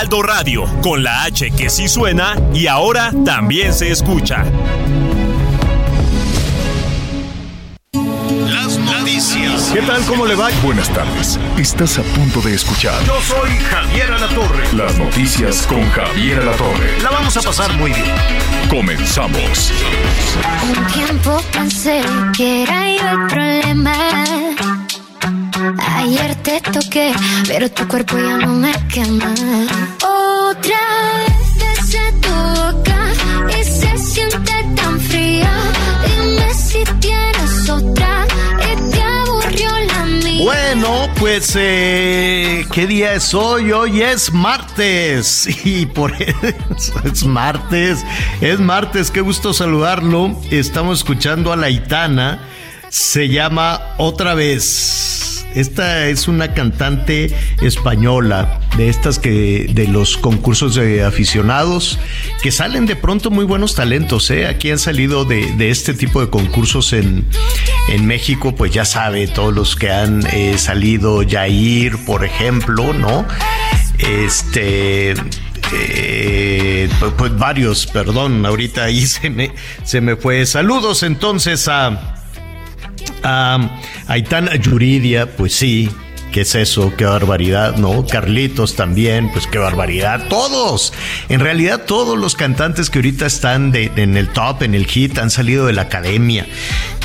Heraldo Radio, con la H que sí suena y ahora también se escucha. Las noticias. ¿Qué tal? ¿Cómo le va? Buenas tardes. Estás a punto de escuchar Yo soy Javier Alatorre. las noticias con Javier Alatorre. La vamos a pasar muy bien. Comenzamos. Un tiempo pensé que era yo el problema. Ayer te toqué, pero tu cuerpo ya no me quema. Otra vez besé tu boca y se siente tan fría. Dime si tienes otra y te aburrió la mía. Bueno, pues, eh, ¿qué día es hoy? Hoy es martes. Y por eso es martes. Es martes, qué gusto saludarlo. Estamos escuchando a la Itana. Se llama Otra vez. Esta es una cantante española de estas que de los concursos de aficionados que salen de pronto muy buenos talentos. ¿eh? Aquí han salido de, de este tipo de concursos en, en México, pues ya sabe, todos los que han eh, salido, Yair, por ejemplo, ¿no? Este. eh, pues, pues varios, perdón, ahorita ahí se me, se me fue. Saludos entonces a, Aitana Yuridia, pues sí, ¿qué es eso? Qué barbaridad, ¿no? Carlitos también, pues qué barbaridad. Todos, en realidad todos los cantantes que ahorita están en el top, en el hit, han salido de la academia.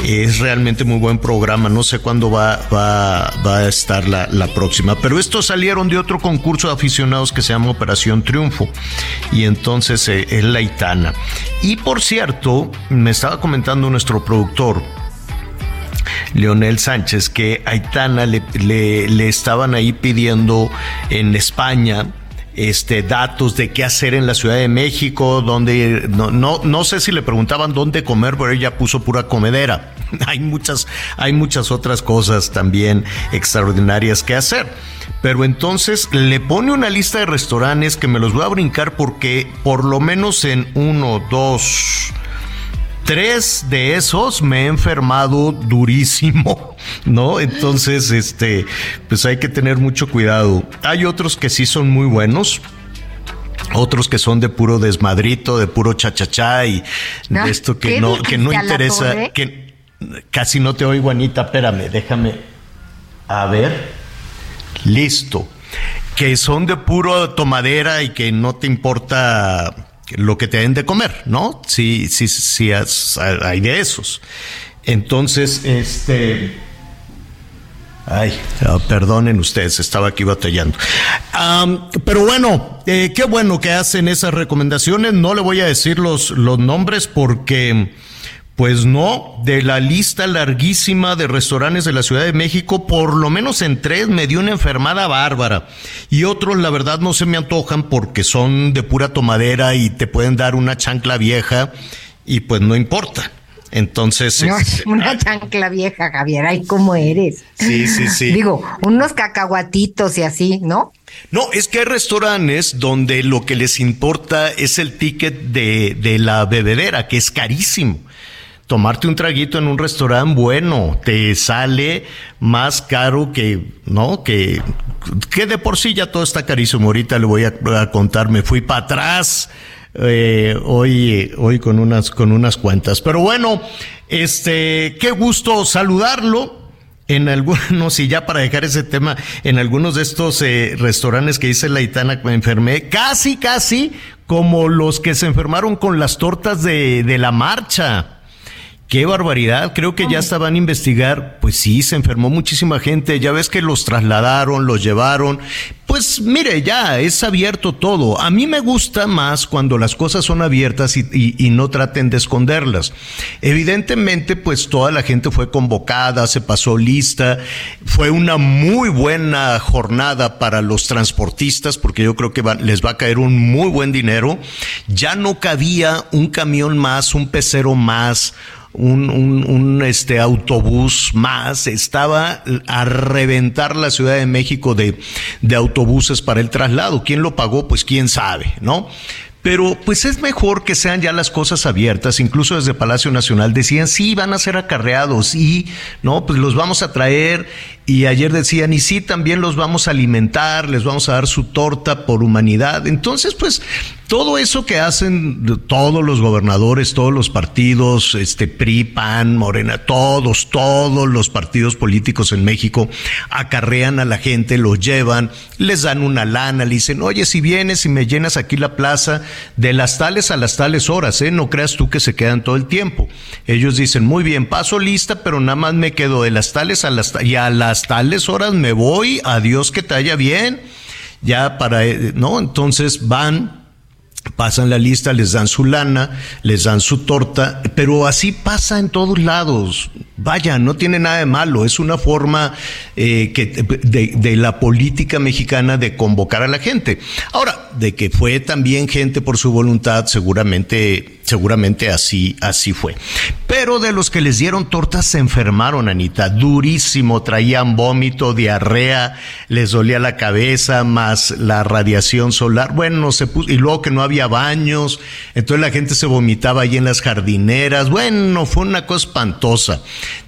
Es realmente muy buen programa, no sé cuándo va, a estar la, próxima, pero estos salieron de otro concurso de aficionados que se llama Operación Triunfo. Y entonces eh, es la Aitana. Y por cierto, me estaba comentando nuestro productor, Leonel Sánchez, que Aitana le, le- le estaban ahí pidiendo en España este, datos de qué hacer en la Ciudad de México, donde no, no, no sé si le preguntaban dónde comer, pero ella puso pura comedera. Hay muchas, hay muchas otras cosas también extraordinarias que hacer. Pero entonces le pone una lista de restaurantes que me los voy a brincar porque por lo menos en uno, dos, Tres de esos me he enfermado durísimo, ¿no? Entonces, este, pues hay que tener mucho cuidado. Hay otros que sí son muy buenos. Otros que son de puro desmadrito, de puro chachachá y Ah, de esto que ¿qué no, que no interesa, que casi no te oigo, Anita, espérame, déjame. A ver. Listo. Que son de puro tomadera y que no te importa lo que te den de comer, ¿no? Sí, sí, sí, hay de esos. Entonces, este. Ay, ah, perdonen ustedes, estaba aquí batallando. Pero bueno, eh, qué bueno que hacen esas recomendaciones. No le voy a decir los, los nombres porque, pues no, de la lista larguísima de restaurantes de la Ciudad de México, por lo menos en tres me dio una enfermada bárbara. Y otros, la verdad, no se me antojan porque son de pura tomadera y te pueden dar una chancla vieja y pues no importa. Entonces, No, este, una chancla vieja, Javier. Ay, ¿cómo eres? Sí, sí, sí. Digo, unos cacahuatitos y así, ¿no? No, es que hay restaurantes donde lo que les importa es el ticket de, de la bebedera, que es carísimo. Tomarte un traguito en un restaurante bueno te sale más caro que, ¿no? Que, que de por sí ya todo está carísimo. Ahorita le voy a, a contar, me fui para atrás eh, hoy, hoy con unas, con unas cuentas. Pero bueno, este, qué gusto saludarlo en algunos, y ya para dejar ese tema, en algunos de estos eh, restaurantes que dice la Itana me enfermé, casi, casi como los que se enfermaron con las tortas de, de la marcha. Qué barbaridad, creo que ya estaban a investigar, pues sí, se enfermó muchísima gente, ya ves que los trasladaron, los llevaron, pues mire, ya es abierto todo. A mí me gusta más cuando las cosas son abiertas y, y, no traten de esconderlas. Evidentemente, pues toda la gente fue convocada, se pasó lista. Fue una muy buena jornada para los transportistas porque yo creo que les va a caer un muy buen dinero. Ya no cabía un camión más, un pecero más un, un, este autobús más, estaba a reventar la Ciudad de México de, de autobuses para el traslado. ¿Quién lo pagó? Pues quién sabe, ¿no? Pero pues es mejor que sean ya las cosas abiertas, incluso desde Palacio Nacional decían, sí, van a ser acarreados y, no, pues los vamos a traer y ayer decían, y sí, también los vamos a alimentar, les vamos a dar su torta por humanidad. Entonces, pues, todo eso que hacen todos los gobernadores, todos los partidos, este PRI, PAN, Morena, todos, todos los partidos políticos en México acarrean a la gente, los llevan, les dan una lana, le dicen, oye, si vienes y me llenas aquí la plaza de las tales a las tales horas, ¿eh? No creas tú que se quedan todo el tiempo. Ellos dicen, muy bien, paso lista, pero nada más me quedo de las tales a las y a las tales horas me voy, adiós que te haya bien, ya para, eh, ¿no? Entonces van, pasan la lista, les dan su lana, les dan su torta, pero así pasa en todos lados. Vaya, no tiene nada de malo, es una forma eh, que, de, de, la política mexicana de convocar a la gente. Ahora, de que fue también gente por su voluntad, seguramente seguramente así, así fue. Pero de los que les dieron tortas se enfermaron, Anita, durísimo, traían vómito, diarrea, les dolía la cabeza, más la radiación solar. Bueno, se puso, y luego que no había baños, entonces la gente se vomitaba ahí en las jardineras. Bueno, fue una cosa espantosa.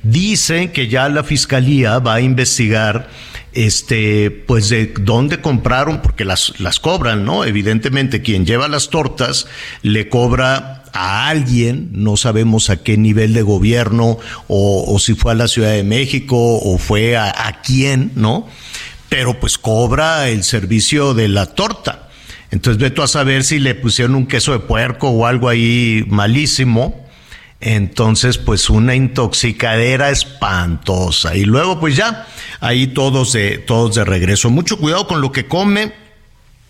Dicen que ya la fiscalía va a investigar este, pues de dónde compraron, porque las, las cobran, ¿no? Evidentemente, quien lleva las tortas le cobra a alguien, no sabemos a qué nivel de gobierno, o, si fue a la Ciudad de México, o fue a quién, ¿no? Pero pues cobra el servicio de la torta. Entonces ve tú a saber si le pusieron un queso de puerco o algo ahí malísimo entonces, pues una intoxicadera espantosa. Y luego, pues ya, ahí todos de, todos de regreso. Mucho cuidado con lo que come.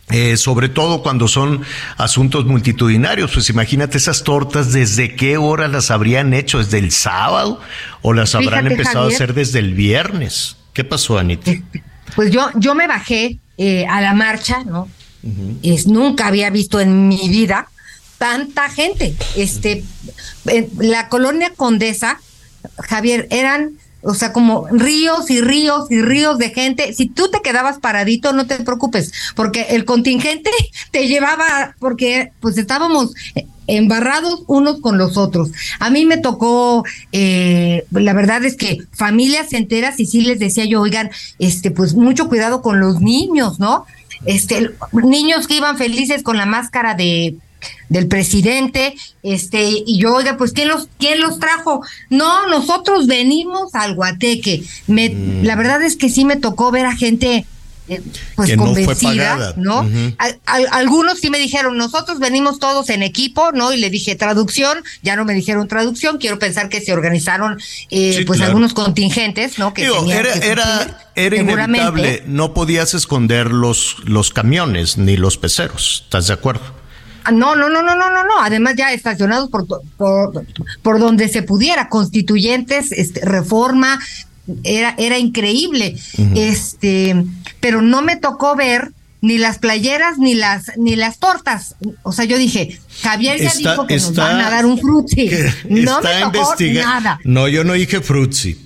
Eh, sobre todo cuando son asuntos multitudinarios, pues imagínate esas tortas, ¿desde qué hora las habrían hecho? ¿Desde el sábado? ¿O las habrán empezado a hacer desde el viernes? ¿Qué pasó, Anita? Este, pues yo, yo me bajé eh, a la marcha, ¿no? Es, nunca había visto en mi vida tanta gente. Este, la colonia Condesa, Javier, eran, o sea, como ríos y ríos y ríos de gente. Si tú te quedabas paradito, no te preocupes, porque el contingente te llevaba, porque pues estábamos embarrados unos con los otros. A mí me tocó, eh, la verdad es que familias enteras y sí les decía yo, oigan, este, pues mucho cuidado con los niños, ¿no? Este, niños que iban felices con la máscara de del presidente, este, y yo, oiga, pues ¿quién los, quién los trajo? No, nosotros venimos al Guateque. Me, mm. La verdad es que sí me tocó ver a gente eh, pues convencida, ¿no? algunos sí me dijeron, nosotros venimos todos en equipo, ¿no? Y le dije traducción, ya no me dijeron traducción, quiero pensar que se organizaron eh, pues algunos contingentes, ¿no? Que era, era, era inevitable, no podías esconder los, los camiones ni los peceros, ¿estás de acuerdo? Ah, no, no, no, no, no, no, no. Además ya estacionados por, por, por donde se pudiera, constituyentes, este, reforma, era, era increíble. Este, pero no me tocó ver ni las playeras ni las ni las tortas. O sea, yo dije, Javier ya dijo que nos van a dar un frutzi. No me tocó nada. No, yo no dije frutzi.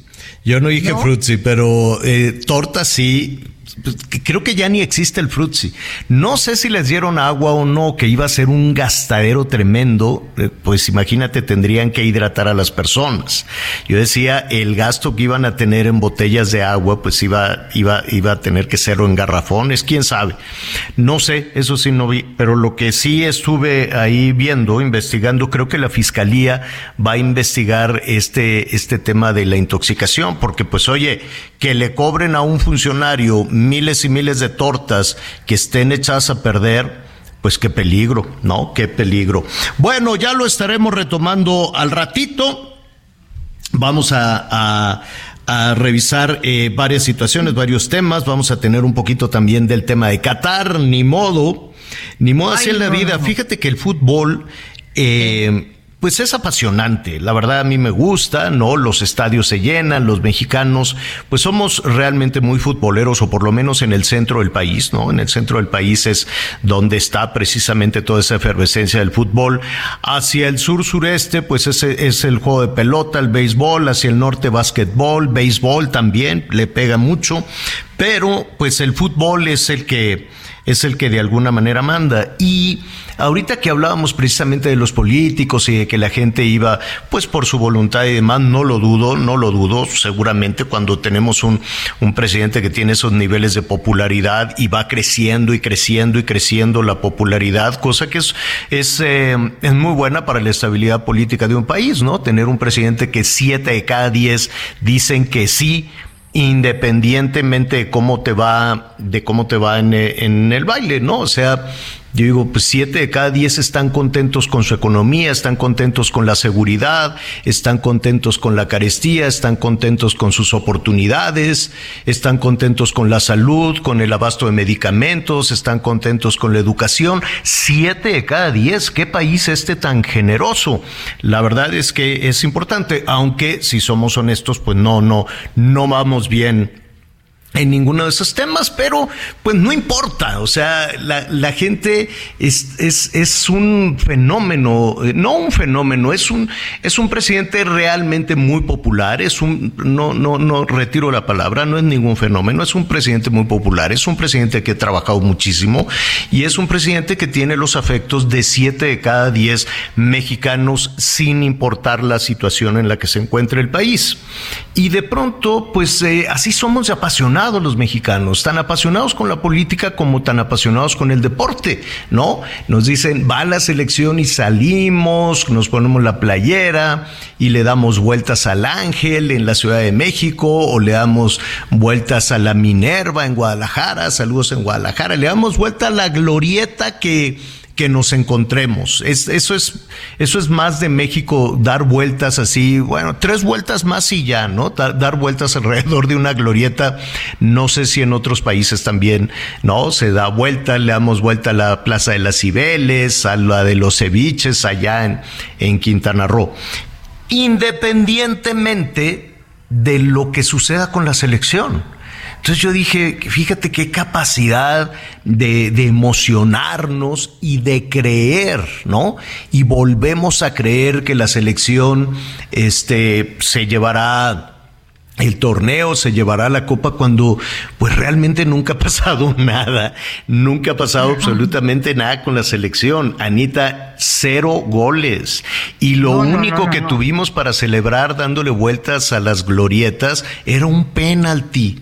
Yo no dije ¿No? pero eh, tortas sí, pues, creo que ya ni existe el frutzi. No sé si les dieron agua o no, que iba a ser un gastadero tremendo, eh, pues imagínate, tendrían que hidratar a las personas. Yo decía, el gasto que iban a tener en botellas de agua, pues iba, iba, iba a tener que ser en garrafones, quién sabe. No sé, eso sí no vi, pero lo que sí estuve ahí viendo, investigando, creo que la fiscalía va a investigar este, este tema de la intoxicación, porque pues oye, que le cobren a un funcionario miles y miles de tortas que estén echadas a perder, pues qué peligro, ¿no? Qué peligro. Bueno, ya lo estaremos retomando al ratito. Vamos a, a revisar eh, varias situaciones, varios temas. Vamos a tener un poquito también del tema de Qatar, ni modo, ni modo así en la vida. Fíjate que el fútbol, eh, pues es apasionante. La verdad a mí me gusta, ¿no? Los estadios se llenan, los mexicanos, pues somos realmente muy futboleros, o por lo menos en el centro del país, ¿no? En el centro del país es donde está precisamente toda esa efervescencia del fútbol. Hacia el sur sureste, pues ese es el juego de pelota, el béisbol, hacia el norte básquetbol, béisbol también, le pega mucho, pero pues el fútbol es el que es el que de alguna manera manda. Y ahorita que hablábamos precisamente de los políticos y de que la gente iba pues por su voluntad y demás, no lo dudo, no lo dudo, seguramente cuando tenemos un, un presidente que tiene esos niveles de popularidad y va creciendo y creciendo y creciendo la popularidad, cosa que es, es, eh, es muy buena para la estabilidad política de un país, ¿no? Tener un presidente que siete de cada diez dicen que sí independientemente de cómo te va, de cómo te va en, en, el baile, ¿no? O sea, yo digo, pues siete de cada diez están contentos con su economía, están contentos con la seguridad, están contentos con la carestía, están contentos con sus oportunidades, están contentos con la salud, con el abasto de medicamentos, están contentos con la educación. Siete de cada diez, ¿qué país este tan generoso? La verdad es que es importante, aunque si somos honestos, pues no, no, no vamos bien en ninguno de esos temas, pero pues no importa, o sea, la, gente es, es, es, un fenómeno, eh, no un fenómeno, es un, es un presidente realmente muy popular, es un, no, no, no retiro la palabra, no es ningún fenómeno, es un presidente muy popular, es un presidente que ha trabajado muchísimo y es un presidente que tiene los afectos de siete de cada diez mexicanos sin importar la situación en la que se encuentre el país. Y de pronto, pues eh, así somos apasionados los mexicanos, tan apasionados con la política como tan apasionados con el deporte, ¿no? Nos dicen, va la selección y salimos, nos ponemos la playera y le damos vueltas al Ángel en la Ciudad de México o le damos vueltas a la Minerva en Guadalajara, saludos en Guadalajara, le damos vuelta a la glorieta que que nos encontremos. Es, eso, es, eso es más de México, dar vueltas así, bueno, tres vueltas más y ya, ¿no? Dar, vueltas alrededor de una glorieta. No sé si en otros países también, ¿no? Se da vuelta, le damos vuelta a la Plaza de las Cibeles, a la de los ceviches allá en, en Quintana Roo. Independientemente de lo que suceda con la selección. Entonces yo dije, fíjate qué capacidad de, de, emocionarnos y de creer, ¿no? Y volvemos a creer que la selección este, se llevará el torneo se llevará la copa cuando pues realmente nunca ha pasado nada, nunca ha pasado absolutamente nada con la selección. Anita, cero goles. Y lo único que tuvimos para celebrar dándole vueltas a las glorietas era un penalti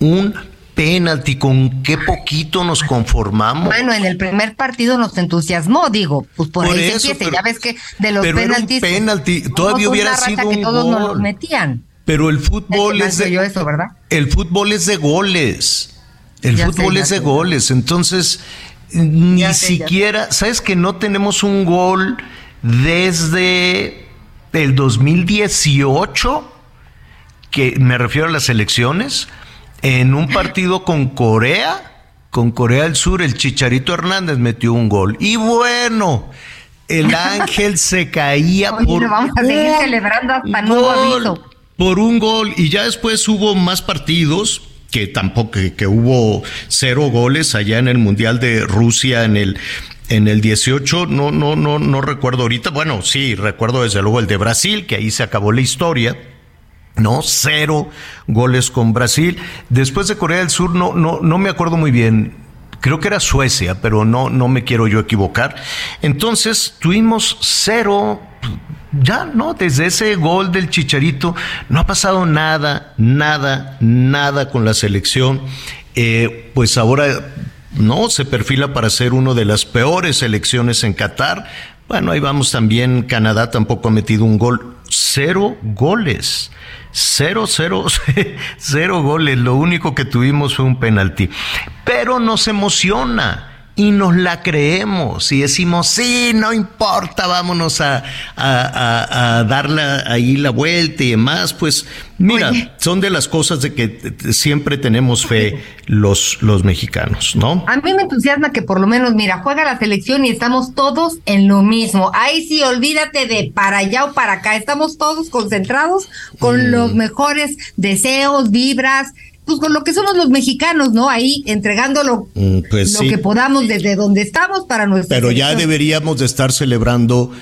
un penalti, con qué poquito nos conformamos. Bueno, en el primer partido nos entusiasmó, digo, pues por, ahí se empieza, ya ves que de los penaltis. penalti, todavía hubiera sido un todos Nos metían. Pero el fútbol es de eso, ¿verdad? El fútbol es de goles. El fútbol es de goles, entonces ni siquiera, ¿sabes que no tenemos un gol desde el 2018? Que me refiero a las elecciones en un partido con Corea, con Corea del Sur, el Chicharito Hernández metió un gol. Y bueno, el ángel se caía por vamos a seguir celebrando hasta nuevo Por un gol. Y ya después hubo más partidos que tampoco, que, hubo cero goles allá en el Mundial de Rusia en el en el 18, no, no, no, no recuerdo ahorita. Bueno, sí, recuerdo desde luego el de Brasil, que ahí se acabó la historia. ¿No? Cero goles con Brasil. Después de Corea del Sur, no, no, no me acuerdo muy bien. Creo que era Suecia, pero no, no me quiero yo equivocar. Entonces tuvimos cero, ya, ¿no? Desde ese gol del Chicharito, no ha pasado nada, nada, nada con la selección. Eh, pues ahora, no, se perfila para ser una de las peores selecciones en Qatar. Bueno, ahí vamos también. Canadá tampoco ha metido un gol. Cero goles. Cero, cero, cero goles. Lo único que tuvimos fue un penalti. Pero nos emociona. Y nos la creemos y decimos, sí, no importa, vámonos a, a, a, darle ahí la vuelta y demás, pues mira, son de las cosas de que siempre tenemos fe los, los mexicanos, ¿no? A mí me entusiasma que por lo menos, mira, juega la selección y estamos todos en lo mismo. Ahí sí, olvídate de para allá o para acá, estamos todos concentrados con mm. los mejores deseos, vibras, pues con lo que somos los mexicanos, ¿no? Ahí entregándolo mm, pues lo que podamos desde donde estamos para nuestra. Pero ya deberíamos de estar celebrando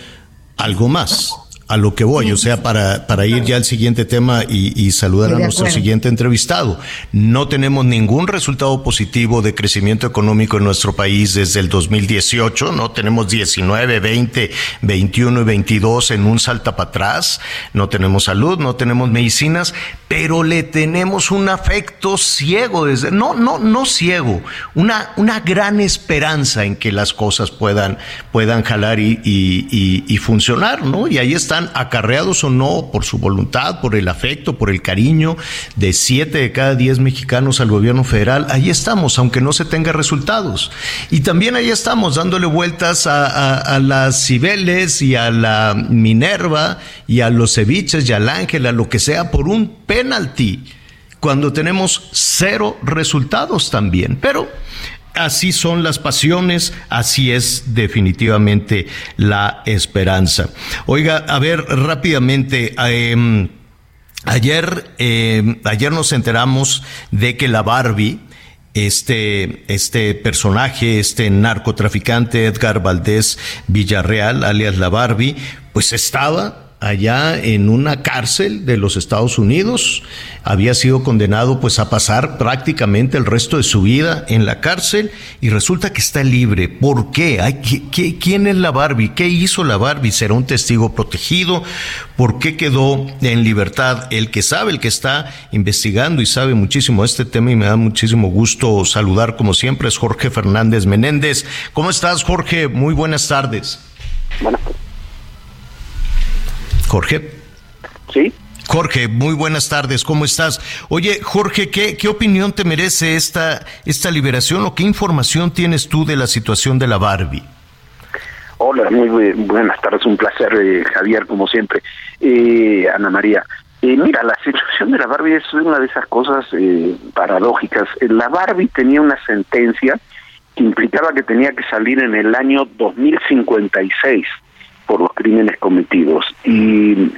algo más a lo que voy, o sea, para, para ir ya al siguiente tema y, saludar a nuestro siguiente entrevistado. No tenemos ningún resultado positivo de crecimiento económico en nuestro país desde el 2018, no tenemos 19, 20, 21 y 22 en un salta para atrás, no tenemos salud, no tenemos medicinas, pero le tenemos un afecto ciego, desde, no, no, no ciego, una, una gran esperanza en que las cosas puedan, puedan jalar y, y, y funcionar, ¿no? Y ahí está acarreados o no por su voluntad, por el afecto, por el cariño de siete de cada diez mexicanos al gobierno federal, ahí estamos, aunque no se tenga resultados. Y también ahí estamos dándole vueltas a, las Cibeles y a la Minerva y a los ceviches y al Ángel, a lo que sea, por un penalti cuando tenemos cero resultados también. Pero así son las pasiones, así es definitivamente la esperanza. Oiga, a ver rápidamente. Em, ayer, em, ayer nos enteramos de que la Barbie, este, este personaje, este narcotraficante Edgar Valdés Villarreal, alias la Barbie, pues estaba allá en una cárcel de los Estados Unidos. Había sido condenado pues a pasar prácticamente el resto de su vida en la cárcel y resulta que está libre. ¿Por qué? quién es la Barbie? ¿Qué hizo la Barbie? ¿Será un testigo protegido? ¿Por qué quedó en libertad? El que sabe, el que está investigando y sabe muchísimo este tema y me da muchísimo gusto saludar como siempre es Jorge Fernández Menéndez. ¿Cómo estás Jorge? Muy buenas tardes. Jorge. Sí. Jorge, muy buenas tardes, ¿cómo estás? Oye, Jorge, ¿qué, qué opinión te merece esta, esta liberación o qué información tienes tú de la situación de la Barbie? Hola, muy buenas tardes, un placer, eh, Javier, como siempre. Eh, Ana María, eh, mira, la situación de la Barbie es una de esas cosas paradójicas. La Barbie tenía una sentencia que implicaba que tenía que salir en el año 2056 por los crímenes cometidos. Y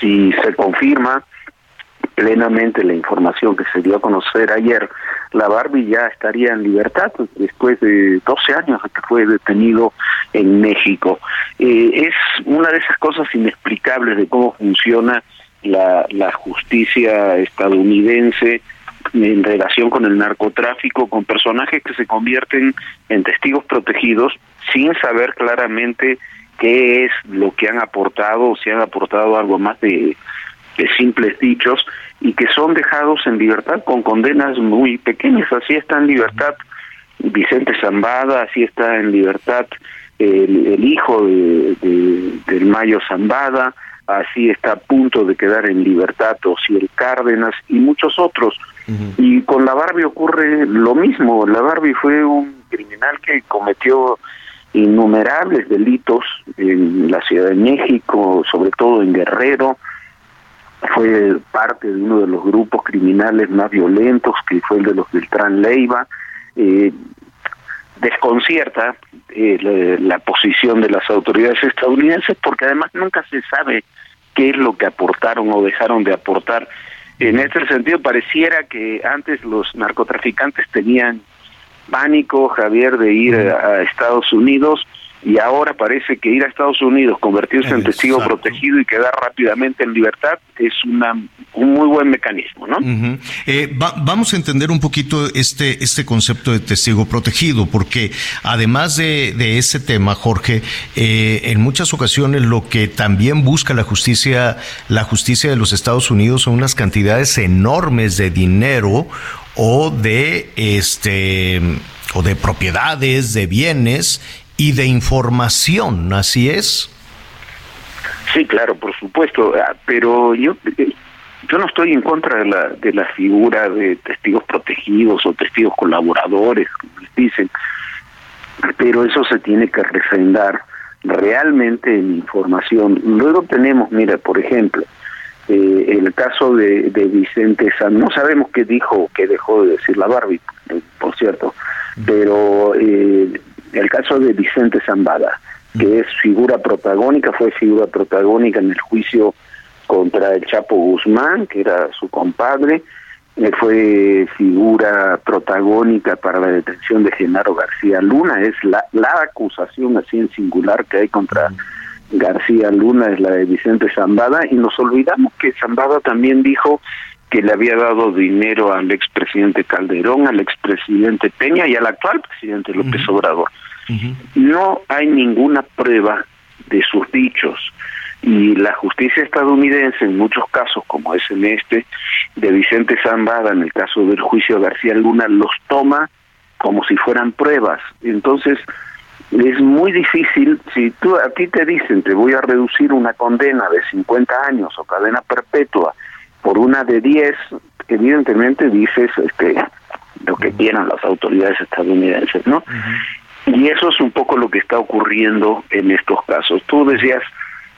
si se confirma plenamente la información que se dio a conocer ayer, la Barbie ya estaría en libertad después de 12 años que fue detenido en México. Eh, es una de esas cosas inexplicables de cómo funciona la, la justicia estadounidense en relación con el narcotráfico, con personajes que se convierten en testigos protegidos sin saber claramente qué es lo que han aportado si han aportado algo más de, simples dichos y que son dejados en libertad con condenas muy pequeñas. Así está en libertad Vicente Zambada, así está en libertad el, hijo de, del Mayo Zambada, así está a punto de quedar en libertad el Cárdenas y muchos otros. Y con la Barbie ocurre lo mismo. La Barbie fue un criminal que cometió innumerables delitos en la Ciudad de México, sobre todo en Guerrero, fue parte de uno de los grupos criminales más violentos, que fue el de los Beltrán Leiva. Eh, desconcierta eh, la, posición de las autoridades estadounidenses porque además nunca se sabe qué es lo que aportaron o dejaron de aportar. En este sentido, pareciera que antes los narcotraficantes tenían pánico, Javier, de ir a Estados Unidos y ahora parece que ir a Estados Unidos, convertirse en testigo protegido y quedar rápidamente en libertad es una, un muy buen mecanismo, ¿no? Eh, vamos a entender un poquito este, este concepto de testigo protegido, porque además de, de ese tema, Jorge, eh, en muchas ocasiones lo que también busca la justicia, la justicia de los Estados Unidos son unas cantidades enormes de dinero o de este o de propiedades, de bienes y de información, ¿así es? Sí, claro, por supuesto, ah, pero yo yo no estoy en contra de la de la figura de testigos protegidos o testigos colaboradores, como les dicen. pero eso se tiene que refrendar realmente en información. Luego tenemos, mira, por ejemplo, eh, el caso de, de Vicente San, no sabemos qué dijo o qué dejó de decir la Barbie, eh, por cierto, pero eh, el caso de Vicente Zambada, que es figura protagónica, fue figura protagónica en el juicio contra el Chapo Guzmán, que era su compadre, fue figura protagónica para la detención de Genaro García Luna, es la, la acusación así en singular que hay contra García Luna, es la de Vicente Zambada, y nos olvidamos que Zambada también dijo que le había dado dinero al expresidente Calderón, al expresidente Peña y al actual presidente López Obrador. No hay ninguna prueba de sus dichos y la justicia estadounidense en muchos casos, como es en este de Vicente Zambada, en el caso del juicio García Luna, los toma como si fueran pruebas. Entonces, es muy difícil, si tú a ti te dicen te voy a reducir una condena de 50 años o cadena perpetua por una de 10, evidentemente dices este, lo que quieran las autoridades estadounidenses, ¿no? Y eso es un poco lo que está ocurriendo en estos casos. Tú decías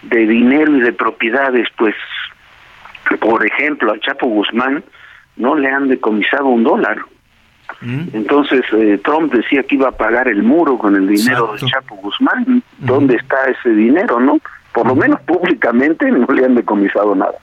de dinero y de propiedades, pues, por ejemplo, a Chapo Guzmán no le han decomisado un dólar. Entonces, eh, Trump decía que iba a pagar el muro con el dinero de Chapo Guzmán. ¿Dónde está ese dinero, no? Por lo menos públicamente no le han decomisado nada.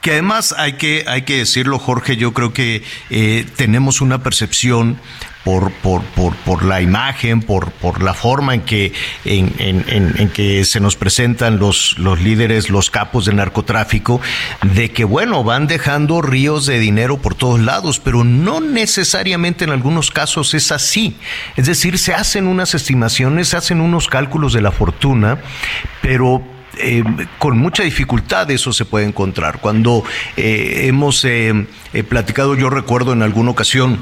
Que además hay que, hay que decirlo, Jorge, yo creo que eh, tenemos una percepción por, por, por, por la imagen, por, por la forma en que, en, en, en, que se nos presentan los, los líderes, los capos del narcotráfico, de que, bueno, van dejando ríos de dinero por todos lados, pero no necesariamente en algunos casos es así. Es decir, se hacen unas estimaciones, se hacen unos cálculos de la fortuna, pero eh, con mucha dificultad eso se puede encontrar. Cuando eh, hemos eh, platicado, yo recuerdo en alguna ocasión,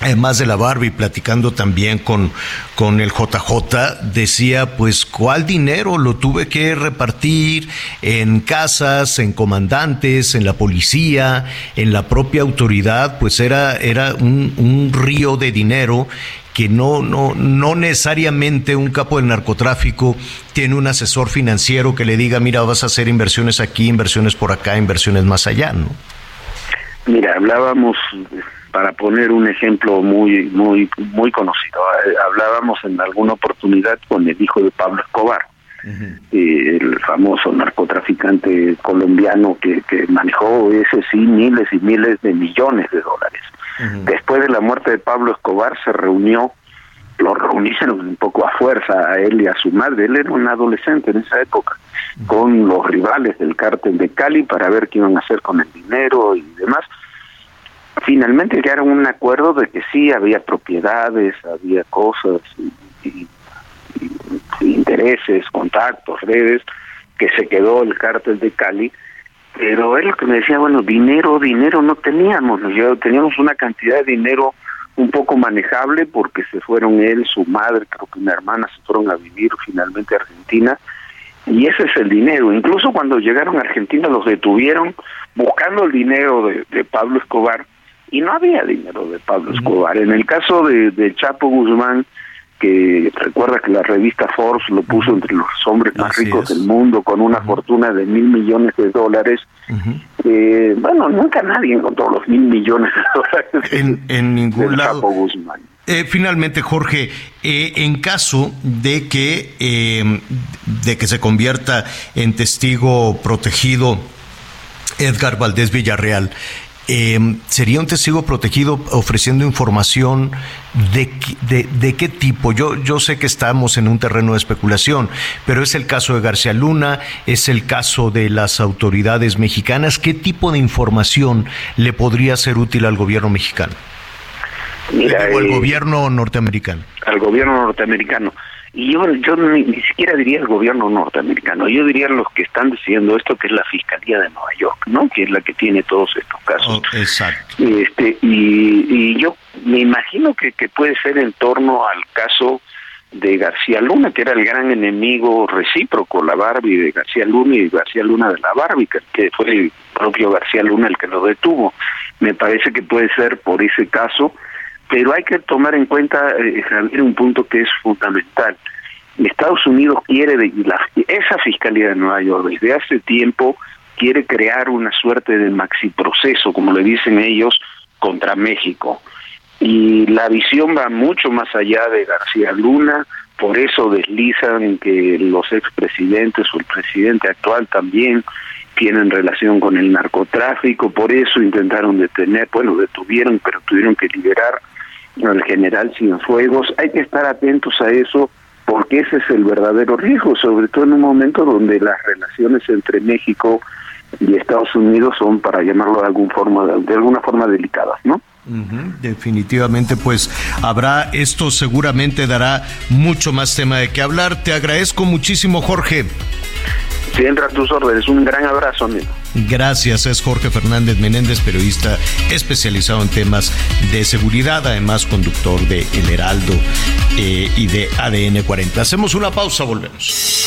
además de la Barbie, platicando también con, con el JJ, decía, pues, ¿cuál dinero lo tuve que repartir en casas, en comandantes, en la policía, en la propia autoridad? Pues era, era un río de dinero que no, no, no necesariamente un capo del narcotráfico tiene un asesor financiero que le diga, mira, vas a hacer inversiones aquí, inversiones por acá, inversiones más allá, ¿no? Mira, hablábamos, para poner un ejemplo muy, muy, muy conocido, eh, hablábamos en alguna oportunidad con el hijo de Pablo Escobar, eh, el famoso narcotraficante colombiano que, que manejó ese sí miles y miles de millones de dólares. Después de la muerte de Pablo Escobar se reunió, lo reunieron un poco a fuerza a él y a su madre, él era un adolescente en esa época, con los rivales del cártel de Cali para ver qué iban a hacer con el dinero y demás. Finalmente llegaron a un acuerdo de que sí había propiedades, había cosas y, intereses, contactos, redes, que se quedó el cártel de Cali pero él lo que me decía, bueno, dinero, dinero no teníamos, yo teníamos una cantidad de dinero un poco manejable porque se fueron él, su madre, creo que una hermana se fueron a vivir finalmente a Argentina y ese es el dinero. Incluso cuando llegaron a Argentina los detuvieron buscando el dinero de, de Pablo Escobar y no había dinero de Pablo Escobar. En el caso de, de Chapo Guzmán, que recuerda que la revista Forbes lo puso entre los hombres más ricos del mundo con una fortuna de mil millones de dólares. eh, bueno, nunca nadie encontró los mil millones de dólares en, en ningún lado. Eh, finalmente, Jorge, eh, en caso de que eh, de que se convierta en testigo protegido Edgar Valdés Villarreal, eh, ¿sería un testigo protegido ofreciendo información de, de, de, qué tipo? Yo, yo sé que estamos en un terreno de especulación, pero es el caso de García Luna, es el caso de las autoridades mexicanas. ¿Qué tipo de información le podría ser útil al gobierno mexicano? Mira, o al eh, gobierno norteamericano. Al gobierno norteamericano. Y yo, yo ni, ni, siquiera diría el gobierno norteamericano, yo diría los que están diciendo esto, que es la Fiscalía de Nueva York, ¿no? Que es la que tiene todos estos casos. Oh, exacto. Este, y, y yo me imagino que, que puede ser en torno al caso de García Luna, que era el gran enemigo recíproco, la Barbie de García Luna y García Luna de la Barbie, que, que fue el propio García Luna el que lo detuvo. Me parece que puede ser por ese caso pero hay que tomar en cuenta, eh, un punto que es fundamental. Estados Unidos quiere, la, esa Fiscalía de Nueva York desde hace tiempo quiere crear una suerte de maxi proceso, como le dicen ellos, contra México. Y la visión va mucho más allá de García Luna, por eso deslizan que los expresidentes o el presidente actual también tienen relación con el narcotráfico, por eso intentaron detener, bueno, detuvieron, pero tuvieron que liberar al general Cienfuegos. Hay que estar atentos a eso porque ese es el verdadero riesgo, sobre todo en un momento donde las relaciones entre México y Estados Unidos son, para llamarlo de, algún forma, de alguna forma, delicadas, ¿no? definitivamente, pues habrá, esto seguramente dará mucho más tema de qué hablar. Te agradezco muchísimo, Jorge. Siempre a tus órdenes. Un gran abrazo, amigo. Gracias, es Jorge Fernández Menéndez, periodista especializado en temas de seguridad, además conductor de El Heraldo eh, y de ADN 40. Hacemos una pausa, volvemos.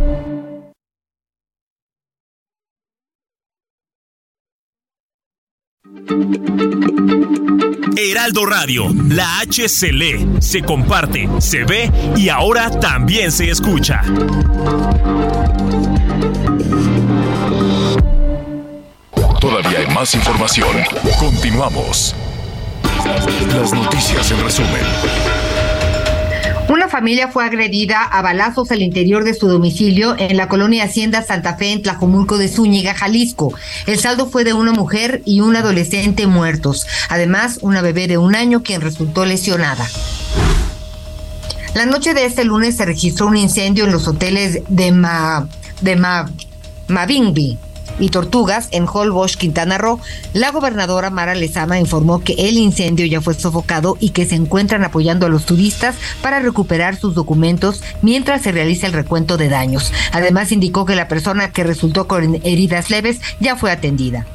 Heraldo Radio, la H se lee, se comparte, se ve y ahora también se escucha. Todavía hay más información. Continuamos. Las noticias en resumen. Una familia fue agredida a balazos al interior de su domicilio en la colonia Hacienda Santa Fe en Tlajomulco de Zúñiga, Jalisco. El saldo fue de una mujer y un adolescente muertos. Además, una bebé de un año quien resultó lesionada. La noche de este lunes se registró un incendio en los hoteles de Ma, de Ma, y Tortugas en Holbox, Quintana Roo, la gobernadora Mara Lezama informó que el incendio ya fue sofocado y que se encuentran apoyando a los turistas para recuperar sus documentos mientras se realiza el recuento de daños. Además indicó que la persona que resultó con heridas leves ya fue atendida.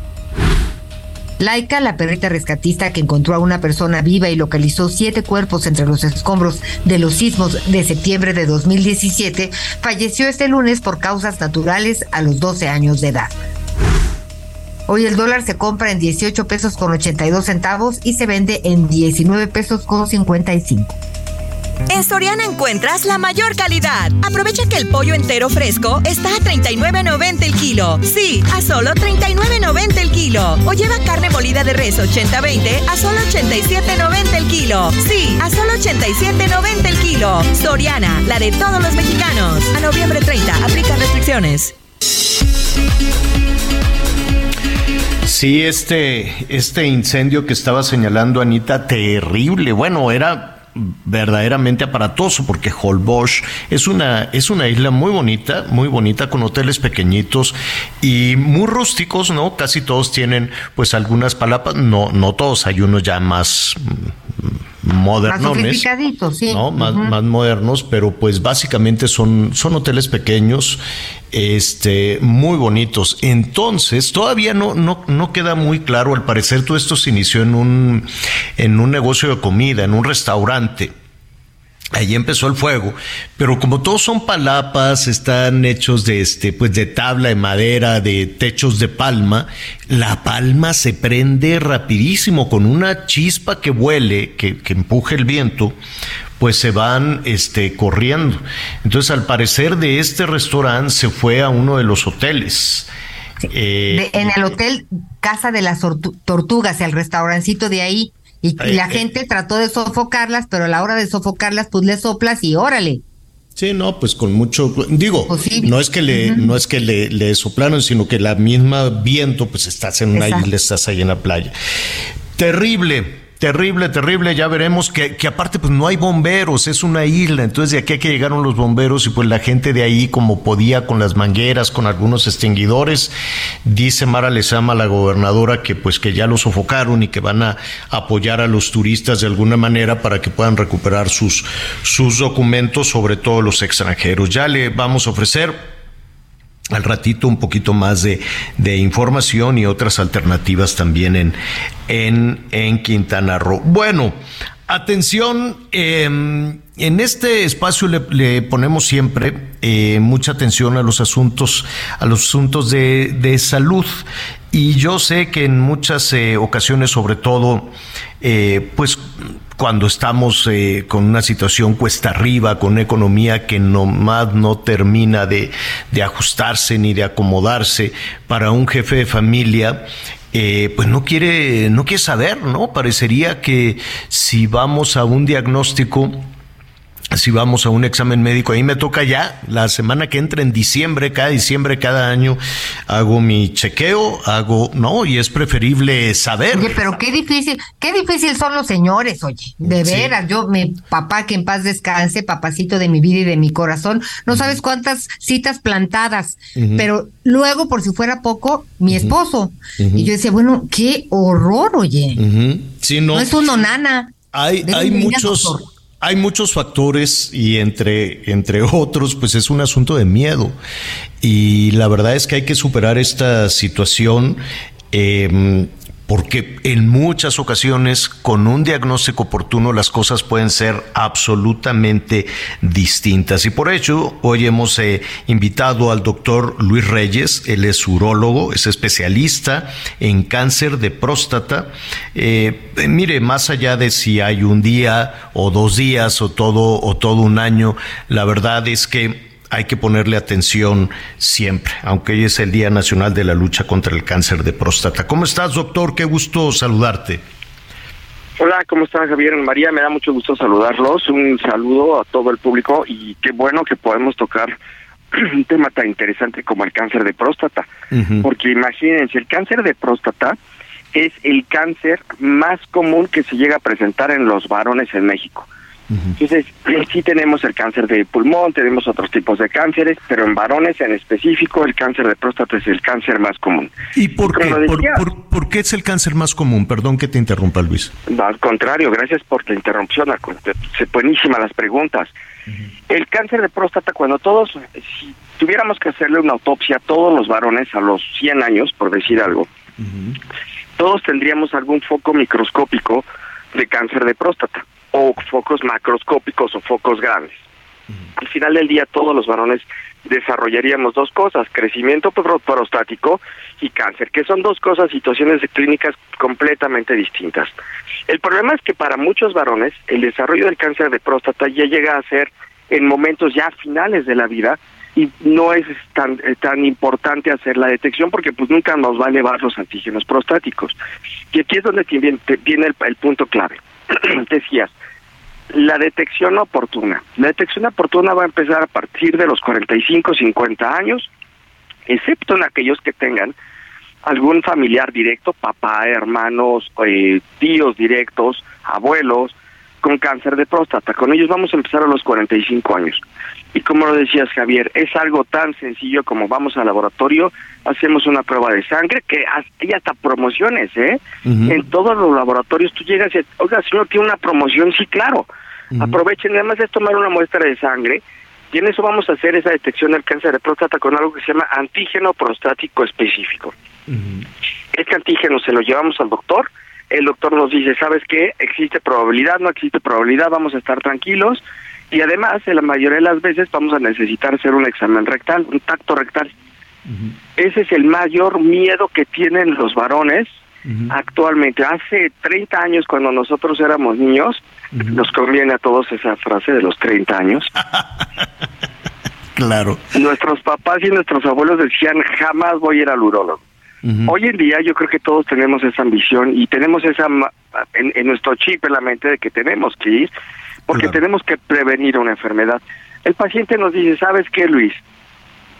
Laika, la perrita rescatista que encontró a una persona viva y localizó siete cuerpos entre los escombros de los sismos de septiembre de 2017, falleció este lunes por causas naturales a los 12 años de edad. Hoy el dólar se compra en 18 pesos con 82 centavos y se vende en 19 pesos con 55. En Soriana encuentras la mayor calidad. Aprovecha que el pollo entero fresco está a 39.90 el kilo. Sí, a solo 39.90 el kilo. O lleva carne molida de res 80-20 a solo 87.90 el kilo. Sí, a solo 87.90 el kilo. Soriana, la de todos los mexicanos. A noviembre 30, aplica restricciones. Sí, este, este incendio que estaba señalando Anita, terrible. Bueno, era verdaderamente aparatoso porque Holbox es una es una isla muy bonita, muy bonita con hoteles pequeñitos y muy rústicos, ¿no? Casi todos tienen pues algunas palapas, no no todos, hay unos ya más modernos, más sí. ¿no? Más, más, modernos, pero pues básicamente son, son hoteles pequeños, este, muy bonitos. Entonces, todavía no, no, no queda muy claro, al parecer todo esto se inició en un, en un negocio de comida, en un restaurante. Allí empezó el fuego, pero como todos son palapas, están hechos de este, pues de tabla, de madera, de techos de palma, la palma se prende rapidísimo con una chispa que vuele, que, que empuje el viento, pues se van este, corriendo. Entonces, al parecer de este restaurante se fue a uno de los hoteles. Eh, en el hotel Casa de las Tortugas, el restaurancito de ahí. Y, la gente trató de sofocarlas, pero a la hora de sofocarlas, pues le soplas y órale. Sí, no, pues con mucho, digo, no es que le, no es que le, le, soplaron, sino que la misma viento, pues estás en una isla, estás ahí en la playa. Terrible, terrible, terrible, ya veremos que, que aparte pues no hay bomberos, es una isla, entonces de aquí que llegaron los bomberos y pues la gente de ahí como podía con las mangueras, con algunos extinguidores, dice Mara Lezama, la gobernadora, que pues que ya lo sofocaron y que van a apoyar a los turistas de alguna manera para que puedan recuperar sus, sus documentos, sobre todo los extranjeros. Ya le vamos a ofrecer al ratito un poquito más de, de, información y otras alternativas también en, en, en Quintana Roo. Bueno, atención, em, en este espacio le, ponemos siempre eh, mucha atención a los asuntos, a los asuntos de, de salud. Y yo sé que en muchas eh, ocasiones, sobre todo, eh, pues cuando estamos eh, con una situación cuesta arriba, con una economía que nomás no termina de, de ajustarse ni de acomodarse para un jefe de familia, eh, pues no quiere, no quiere saber, ¿no? Parecería que si vamos a un diagnóstico si vamos a un examen médico, ahí me toca ya la semana que entra en diciembre, cada diciembre, cada año, hago mi chequeo, hago, no, y es preferible saber. Oye, pero qué difícil, qué difícil son los señores, oye, de veras, yo, mi papá, que en paz descanse, papacito de mi vida y de mi corazón, no sabes cuántas citas plantadas, pero luego, por si fuera poco, mi esposo. Y yo decía, bueno, qué horror, oye. no, no es uno nana. Hay, hay muchos hay muchos factores y entre, entre otros, pues es un asunto de miedo. Y la verdad es que hay que superar esta situación. Eh, porque en muchas ocasiones con un diagnóstico oportuno las cosas pueden ser absolutamente distintas. Y por ello, hoy hemos eh, invitado al doctor Luis Reyes, él es urólogo, es especialista en cáncer de próstata. Eh, mire, más allá de si hay un día o dos días o todo, o todo un año, la verdad es que hay que ponerle atención siempre, aunque hoy es el Día Nacional de la Lucha contra el Cáncer de Próstata. ¿Cómo estás, doctor? Qué gusto saludarte. Hola, ¿cómo estás, Javier? María, me da mucho gusto saludarlos. Un saludo a todo el público y qué bueno que podemos tocar un tema tan interesante como el cáncer de próstata. Porque imagínense, el cáncer de próstata es el cáncer más común que se llega a presentar en los varones en México. Entonces, sí tenemos el cáncer de pulmón, tenemos otros tipos de cánceres, pero en varones en específico el cáncer de próstata es el cáncer más común. ¿Y por, qué? por, qué es el cáncer más común? Perdón que te interrumpa, Luis. Al contrario, gracias por la interrupción. Buenísimas las preguntas. El cáncer de próstata, cuando todos, si tuviéramos que hacerle una autopsia a todos los varones a los 100 años, por decir algo, todos tendríamos algún foco microscópico de cáncer de próstata o focos macroscópicos o focos grandes. Al final del día todos los varones desarrollaríamos dos cosas, crecimiento prostático y cáncer, que son dos cosas, situaciones clínicas completamente distintas. El problema es que para muchos varones el desarrollo del cáncer de próstata ya llega a ser en momentos ya finales de la vida y no es tan eh, tan importante hacer la detección porque pues nunca nos va a elevar los antígenos prostáticos. Y aquí es donde viene, el punto clave. Decías, la detección oportuna. La detección oportuna va a empezar a partir de los 45, 50 años, excepto en aquellos que tengan algún familiar directo, papá, hermanos, eh, tíos directos, abuelos, con cáncer de próstata. Con ellos vamos a empezar a los 45 años. Y como lo decías Javier, es algo tan sencillo como vamos al laboratorio, hacemos una prueba de sangre, que hay hasta promociones, ¿eh? En todos los laboratorios tú llegas y, oiga, señor, tiene una promoción, sí, claro. Aprovechen, además es tomar una muestra de sangre, y en eso vamos a hacer esa detección del cáncer de próstata con algo que se llama antígeno prostático específico. Este antígeno se lo llevamos al doctor, el doctor nos dice, ¿sabes qué? Existe probabilidad, no existe probabilidad, vamos a estar tranquilos, y además, en la mayoría de las veces vamos a necesitar hacer un examen rectal, un tacto rectal. Ese es el mayor miedo que tienen los varones actualmente. Hace 30 años, cuando nosotros éramos niños, nos conviene a todos esa frase de los 30 años. claro. Nuestros papás y nuestros abuelos decían, jamás voy a ir al urólogo. Hoy en día yo creo que todos tenemos esa ambición y tenemos esa en, en nuestro chip en la mente de que tenemos que ir porque tenemos que prevenir una enfermedad. El paciente nos dice, ¿sabes qué, Luis?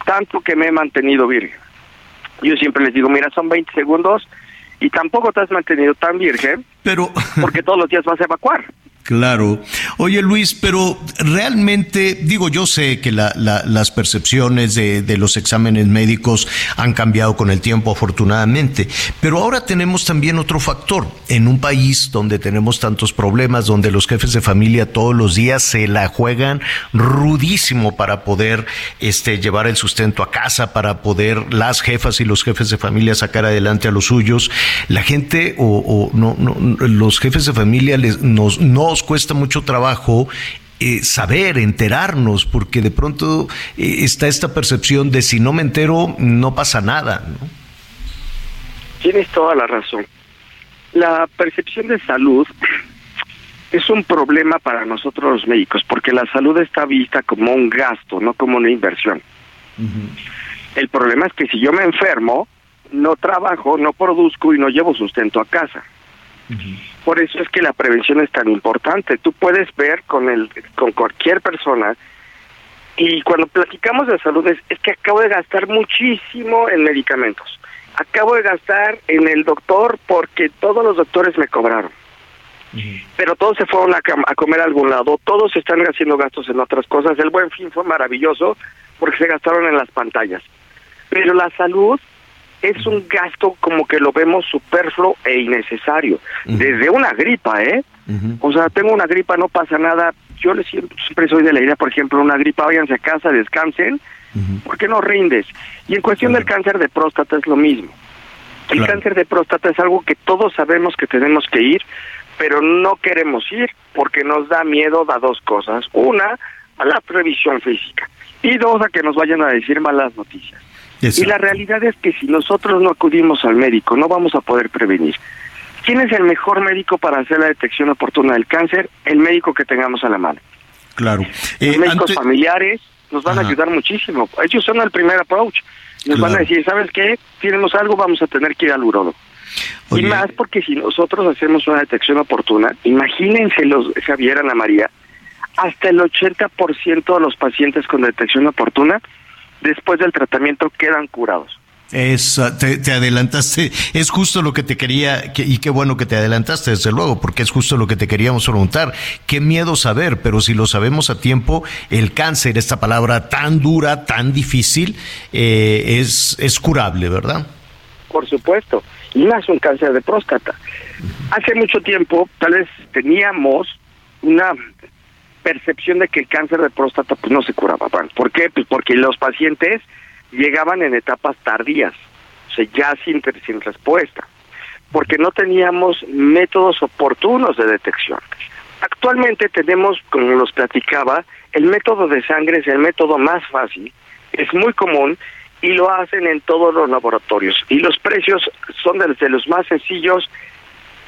Tanto que me he mantenido virgen. Yo siempre les digo, mira, son 20 segundos y tampoco te has mantenido tan virgen, pero porque todos los días vas a evacuar. Claro. Oye Luis, pero realmente, digo, yo sé que las percepciones de, de, los exámenes médicos han cambiado con el tiempo, afortunadamente, pero ahora tenemos también otro factor. En un país donde tenemos tantos problemas, donde los jefes de familia todos los días se la juegan rudísimo para poder este, llevar el sustento a casa, para poder las jefas y los jefes de familia sacar adelante a los suyos, la gente o, no, no, los jefes de familia les, nos cuesta mucho trabajo eh, saber, enterarnos, porque de pronto eh, está esta percepción de si no me entero, no pasa nada. Tienes toda la razón. La percepción de salud es un problema para nosotros los médicos, porque la salud está vista como un gasto, no como una inversión. El problema es que si yo me enfermo, no trabajo, no produzco y no llevo sustento a casa. Por eso es que la prevención es tan importante. Tú puedes ver con el con cualquier persona y cuando platicamos de salud es, que acabo de gastar muchísimo en medicamentos. Acabo de gastar en el doctor porque todos los doctores me cobraron. Pero todos se fueron a, a, comer a algún lado, todos están haciendo gastos en otras cosas. El buen fin fue maravilloso porque se gastaron en las pantallas. Pero la salud es un gasto como que lo vemos superfluo e innecesario. Desde una gripa, ¿eh? O sea, tengo una gripa, no pasa nada. Yo le siempre, siempre soy de la idea, por ejemplo, una gripa, váyanse a casa, descansen, porque no rindes. Y en cuestión del cáncer de próstata es lo mismo. El cáncer de próstata es algo que todos sabemos que tenemos que ir, pero no queremos ir porque nos da miedo a dos cosas. Una, a la previsión física. Y dos, a que nos vayan a decir malas noticias. Y la realidad es que si nosotros no acudimos al médico, no vamos a poder prevenir. ¿Quién es el mejor médico para hacer la detección oportuna del cáncer? El médico que tengamos a la mano. Claro. Los eh, médicos familiares nos van a ayudar muchísimo. Ellos son el primer approach. Nos van a decir, ¿sabes qué? Tenemos algo, vamos a tener que ir al urólogo. Y más porque si nosotros hacemos una detección oportuna, imagínense los Javier Ana María, hasta el 80% de los pacientes con detección oportuna después del tratamiento quedan curados. Es, te, adelantaste, es justo lo que te quería, y qué bueno que te adelantaste, desde luego, porque es justo lo que te queríamos preguntar. Qué miedo saber, pero si lo sabemos a tiempo, el cáncer, esta palabra tan dura, tan difícil, eh, es, es curable, ¿verdad? Por supuesto, y más un cáncer de próstata. Hace mucho tiempo, tal vez teníamos una percepción de que el cáncer de próstata pues no se curaba. ¿Por qué? Pues porque los pacientes llegaban en etapas tardías, o sea, ya sin, sin respuesta, porque no teníamos métodos oportunos de detección. Actualmente tenemos, como los platicaba, el método de sangre es el método más fácil, es muy común y lo hacen en todos los laboratorios. Y los precios son de los más sencillos,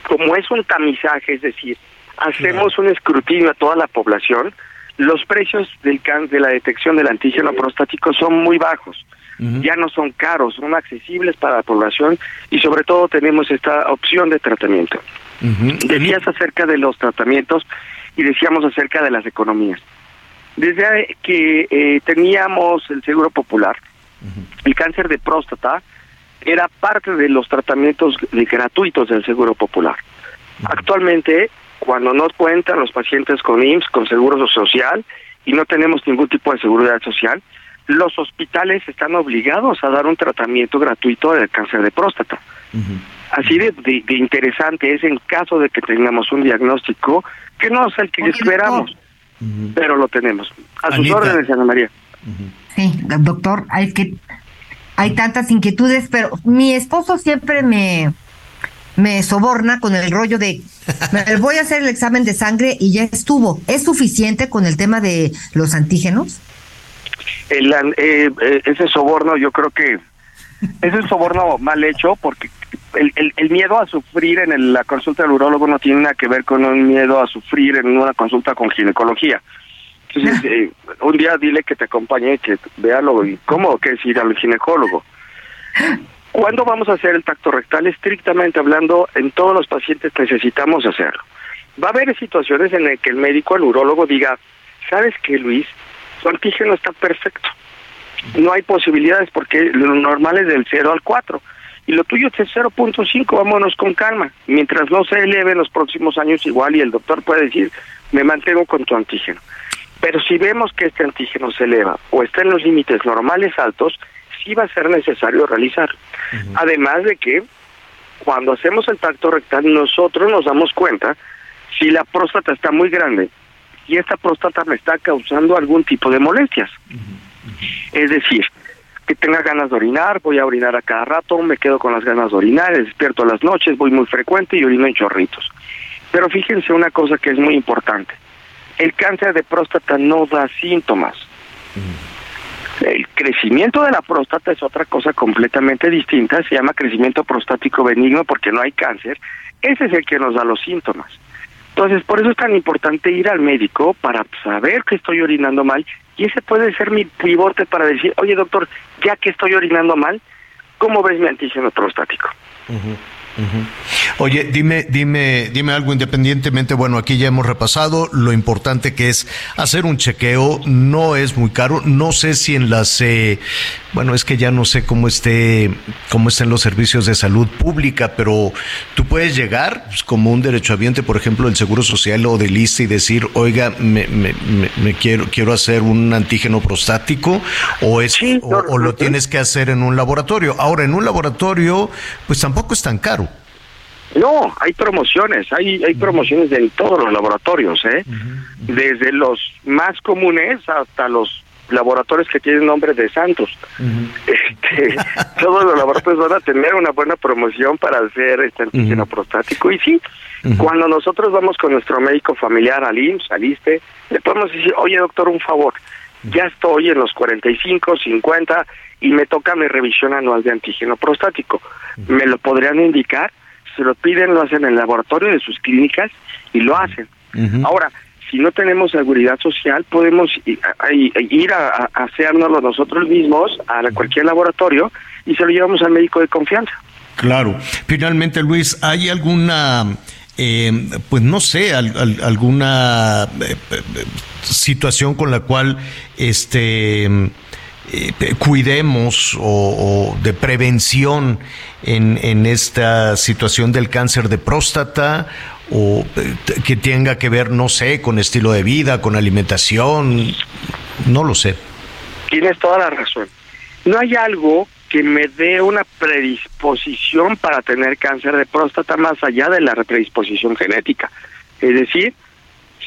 como es un tamizaje, es decir, hacemos un escrutinio a toda la población, los precios del can de la detección del antígeno prostático son muy bajos. Ya no son caros, son accesibles para la población y sobre todo tenemos esta opción de tratamiento. Decías acerca de los tratamientos y decíamos acerca de las economías. Desde que eh, teníamos el Seguro Popular, el cáncer de próstata era parte de los tratamientos gratuitos del Seguro Popular. Actualmente cuando no cuentan los pacientes con IMSS, con Seguro Social, y no tenemos ningún tipo de seguridad social, los hospitales están obligados a dar un tratamiento gratuito del cáncer de próstata. Así de, interesante es en caso de que tengamos un diagnóstico que no es el que esperamos, pero lo tenemos. A sus órdenes, Ana María. Sí, doctor, hay que hay tantas inquietudes, pero mi esposo siempre me me soborna con el rollo de voy a hacer el examen de sangre y ya estuvo. ¿Es suficiente con el tema de los antígenos? El, eh, eh, ese soborno yo creo que es un soborno mal hecho porque el, el, miedo a sufrir en la consulta del urólogo no tiene nada que ver con un miedo a sufrir en una consulta con ginecología. Entonces, ah. eh, un día dile que te acompañe, que véalo y cómo que es ir al ginecólogo. ¿Cuándo vamos a hacer el tacto rectal? Estrictamente hablando, en todos los pacientes necesitamos hacerlo. Va a haber situaciones en las que el médico, el urólogo diga, ¿sabes qué, Luis? Su antígeno está perfecto. No hay posibilidades porque lo normal es del 0 al 4. y lo tuyo es 0.5, vámonos con calma. Mientras no se eleve en los próximos años igual y el doctor puede decir, me mantengo con tu antígeno. Pero si vemos que este antígeno se eleva o está en los límites normales altos, sí va a ser necesario realizar. Además de que cuando hacemos el tacto rectal nosotros nos damos cuenta si la próstata está muy grande y esta próstata me está causando algún tipo de molestias. Es decir, que tenga ganas de orinar, voy a orinar a cada rato, me quedo con las ganas de orinar, despierto a las noches, voy muy frecuente y orino en chorritos. Pero fíjense una cosa que es muy importante. El cáncer de próstata no da síntomas. El crecimiento de la próstata es otra cosa completamente distinta, se llama crecimiento prostático benigno porque no hay cáncer. Ese es el que nos da los síntomas. Entonces, por eso es tan importante ir al médico para saber que estoy orinando mal y ese puede ser mi pivote para decir, oye doctor, ya que estoy orinando mal, ¿cómo ves mi antígeno prostático? Oye, dime, dime, dime algo independientemente. Bueno, aquí ya hemos repasado lo importante que es hacer un chequeo. No es muy caro. No sé si en las, eh, bueno, es que ya no sé cómo esté, cómo estén los servicios de salud pública, pero tú puedes llegar pues, como un derechohabiente, por ejemplo, del Seguro Social o del ISTE y decir, oiga, me, me, me, quiero, quiero hacer un antígeno prostático o es, o, o lo tienes que hacer en un laboratorio. Ahora, en un laboratorio, pues tampoco es tan caro. No, hay promociones, hay, hay promociones en todos los laboratorios, ¿eh? Desde los más comunes hasta los laboratorios que tienen nombre de santos. este, todos los laboratorios van a tener una buena promoción para hacer este antígeno prostático. Y sí, cuando nosotros vamos con nuestro médico familiar al IMSS, al ISTE, le podemos decir, oye doctor, un favor, ya estoy en los 45, 50 y me toca mi revisión anual de antígeno prostático. ¿Me lo podrían indicar? se lo piden, lo hacen en el laboratorio de sus clínicas y lo hacen. Ahora, si no tenemos seguridad social, podemos ir a, hacernoslo nosotros mismos a cualquier laboratorio y se lo llevamos al médico de confianza. Claro. Finalmente, Luis, ¿hay alguna... Eh, pues no sé, alguna eh, situación con la cual este eh, cuidemos o, de prevención en, en esta situación del cáncer de próstata o eh, que tenga que ver, no sé, con estilo de vida, con alimentación, no lo sé. Tienes toda la razón. No hay algo que me dé una predisposición para tener cáncer de próstata más allá de la predisposición genética. Es decir,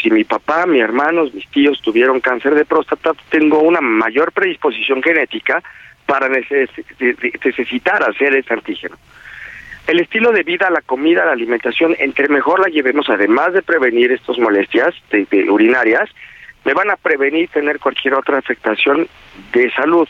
si mi papá, mis hermanos, mis tíos tuvieron cáncer de próstata, tengo una mayor predisposición genética para necesitar hacer ese antígeno. El estilo de vida, la comida, la alimentación, entre mejor la llevemos, además de prevenir estas molestias urinarias, me van a prevenir tener cualquier otra afectación de salud.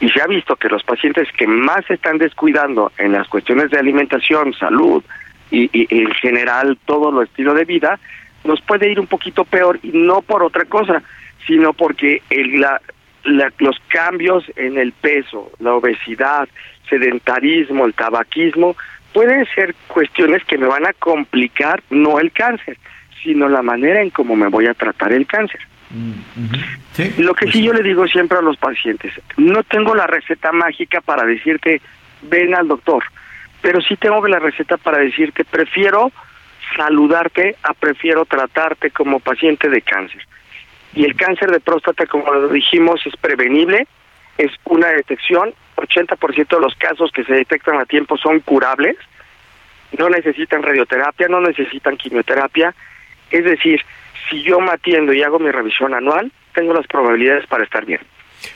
Y se ha visto que los pacientes que más se están descuidando en las cuestiones de alimentación, salud y, y en general todo lo estilo de vida, nos puede ir un poquito peor y no por otra cosa, sino porque el, la, los cambios en el peso, la obesidad, sedentarismo, el tabaquismo, pueden ser cuestiones que me van a complicar no el cáncer, sino la manera en cómo me voy a tratar el cáncer. Mm, Lo que pues sí yo le digo siempre a los pacientes, no tengo la receta mágica para decirte, ven al doctor, pero sí tengo la receta para decirte, prefiero saludarte a prefiero tratarte como paciente de cáncer. Y el cáncer de próstata, como lo dijimos, es prevenible, es una detección, 80% de los casos que se detectan a tiempo son curables, no necesitan radioterapia, no necesitan quimioterapia, es decir, si yo me atiendo y hago mi revisión anual, tengo las probabilidades para estar bien.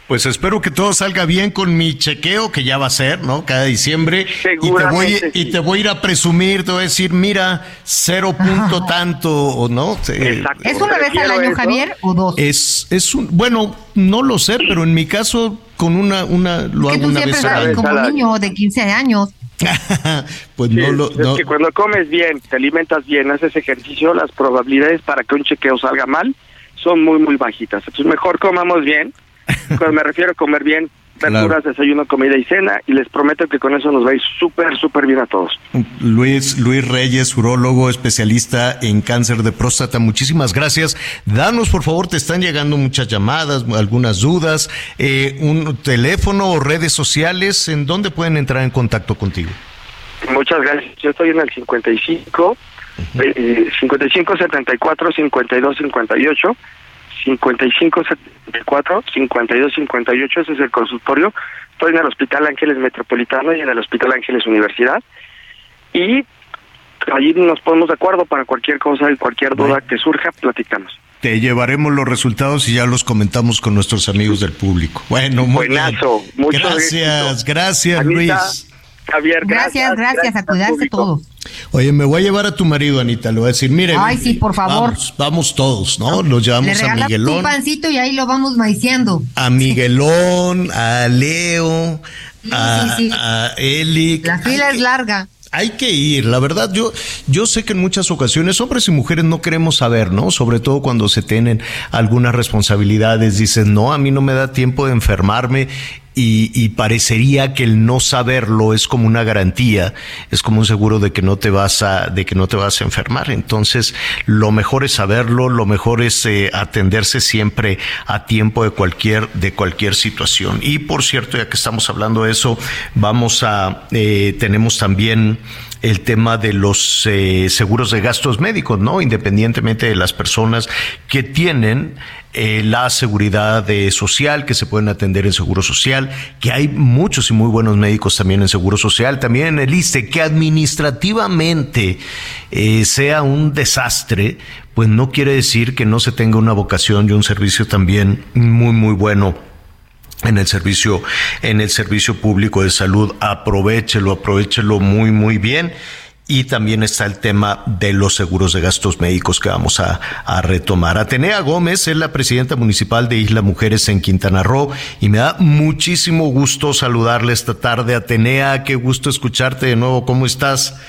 Pues espero que todo salga bien con mi chequeo, que ya va a ser, ¿no? Cada diciembre. Y te voy, y te voy a ir a presumir, te voy a decir, mira, cero punto tanto, ¿o no? ¿Es una vez al año, Javier, o dos? Es, es un, bueno, no lo sé, pero en mi caso, con una, una, lo hago una vez al año. como un niño de 15 años. pues no lo. Es que cuando comes bien, te alimentas bien, haces ejercicio, las probabilidades para que un chequeo salga mal son muy, muy bajitas. Entonces, mejor comamos bien cuando me refiero a comer bien, verduras, desayuno, comida y cena, y les prometo que con eso nos va a ir súper, súper bien a todos. Luis, Luis Reyes, urólogo, especialista en cáncer de próstata, muchísimas gracias. Danos, por favor, te están llegando muchas llamadas, algunas dudas, eh, un teléfono o redes sociales, ¿en dónde pueden entrar en contacto contigo? Muchas gracias. Yo estoy en el 55, 55 74 52 58 55 74 52 58, ese es el consultorio. Estoy en el Hospital Ángeles Metropolitano y en el Hospital Ángeles Universidad. Y allí nos ponemos de acuerdo para cualquier cosa y cualquier duda que surja, platicamos. Te llevaremos los resultados y ya los comentamos con nuestros amigos del público. Bueno, muy Buenazo, bien. muchas gracias, gracias Anita, Luis. Javier, Gracias, gracias, a cuidarse todos. Oye, me voy a llevar a tu marido, Anita, le voy a decir, mire. Ay, sí, por favor. Vamos, vamos todos, ¿no? Los Le llevamos a regalamos un Miguelón. pancito y ahí lo vamos maiciando. A Miguelón, a Leo, a, sí, sí. a Eli. La fila es larga. Hay que ir, la verdad, yo, yo sé que en muchas ocasiones hombres y mujeres no queremos saber, ¿no? Sobre todo cuando se tienen algunas responsabilidades, dicen, no, a mí no me da tiempo de enfermarme y, y parecería que el no saberlo es como una garantía, es como un seguro de que no te vas a, de que no te vas a enfermar. Entonces, lo mejor es saberlo, lo mejor es eh, atenderse siempre a tiempo de cualquier, de cualquier situación. Y por cierto, ya que estamos hablando de eso, vamos a, eh, tenemos también el tema de los eh, seguros de gastos médicos, ¿no? Independientemente de las personas que tienen eh, la seguridad eh, social, que se pueden atender en seguro social, que hay muchos y muy buenos médicos también en seguro social, también en el ISTE, que administrativamente eh, sea un desastre, pues no quiere decir que no se tenga una vocación y un servicio también muy, muy bueno en el servicio en el servicio público de salud aprovechelo aprovechelo muy muy bien y también está el tema de los seguros de gastos médicos que vamos a, a, retomar. Atenea Gómez es la presidenta municipal de Isla Mujeres en Quintana Roo y me da muchísimo gusto saludarle esta tarde. Atenea, qué gusto escucharte de nuevo. ¿Cómo estás?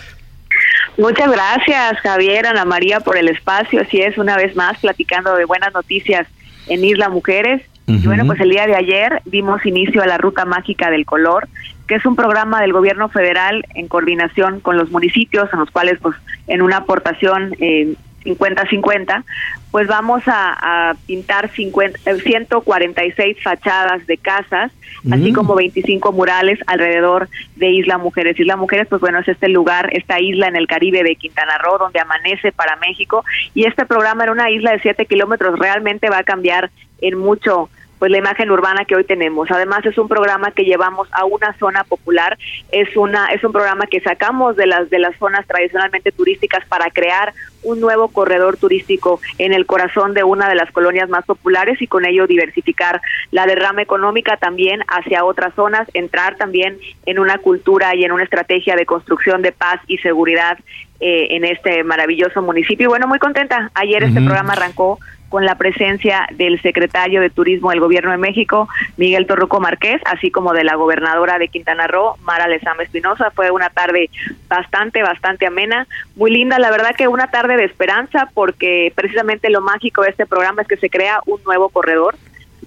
Muchas gracias, Javier, Ana María, por el espacio. Así es, una vez más, platicando de buenas noticias en Isla Mujeres. Y bueno, pues el día de ayer dimos inicio a la Ruta Mágica del Color, que es un programa del gobierno federal en coordinación con los municipios, en los cuales, pues, en una aportación eh, 50-50, pues vamos a, a pintar 50, eh, 146 fachadas de casas, así Mm. como 25 murales alrededor de Isla Mujeres. Isla Mujeres, pues bueno, es este lugar, esta isla en el Caribe de Quintana Roo, donde amanece para México, y este programa en una isla de 7 kilómetros realmente va a cambiar en mucho pues la imagen urbana que hoy tenemos. Además es un programa que llevamos a una zona popular, es una es un programa que sacamos de las de las zonas tradicionalmente turísticas para crear un nuevo corredor turístico en el corazón de una de las colonias más populares y con ello diversificar la derrama económica también hacia otras zonas, entrar también en una cultura y en una estrategia de construcción de paz y seguridad eh, en este maravilloso municipio. Y bueno, muy contenta. Ayer este programa arrancó con la presencia del secretario de Turismo del Gobierno de México, Miguel Torruco Márquez, así como de la gobernadora de Quintana Roo, Mara Lezama Espinosa. Fue una tarde bastante, bastante amena, muy linda. La verdad que una tarde de esperanza, porque precisamente lo mágico de este programa es que se crea un nuevo corredor.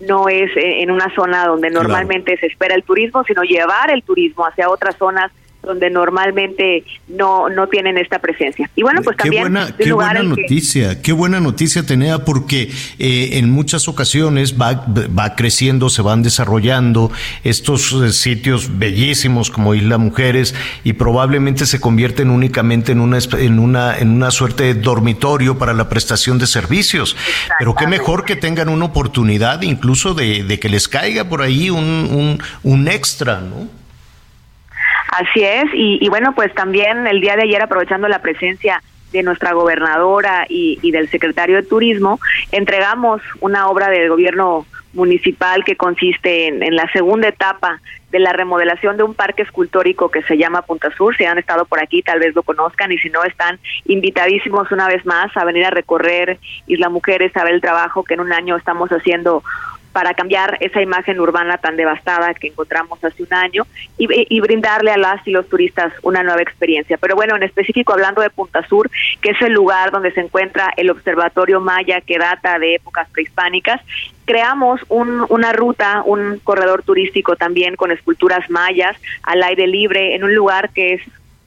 No es eh, en una zona donde Claro. normalmente se espera el turismo, sino llevar el turismo hacia otras zonas donde normalmente no no tienen esta presencia. Y bueno, pues Qué también buena, qué buena que- noticia, qué buena noticia tenía porque eh, en muchas ocasiones va, va creciendo, se van desarrollando estos eh, sitios bellísimos como Isla Mujeres y probablemente se convierten únicamente en una, en una, en una suerte de dormitorio para la prestación de servicios. Pero qué mejor que tengan una oportunidad incluso de, de que les caiga por ahí un, un, un extra, ¿no? Así es, y, y bueno, pues también el día de ayer, aprovechando la presencia de nuestra gobernadora y, del secretario de Turismo, entregamos una obra del gobierno municipal que consiste en, en la segunda etapa de la remodelación de un parque escultórico que se llama Punta Sur. Si han estado por aquí, tal vez lo conozcan y si no, están invitadísimos una vez más a venir a recorrer Isla Mujeres, a ver el trabajo que en un año estamos haciendo para cambiar esa imagen urbana tan devastada que encontramos hace un año y, brindarle a las y los turistas una nueva experiencia. Pero bueno, en específico hablando de Punta Sur, que es el lugar donde se encuentra el Observatorio Maya que data de épocas prehispánicas, creamos una ruta, un corredor turístico también con esculturas mayas al aire libre en un lugar que es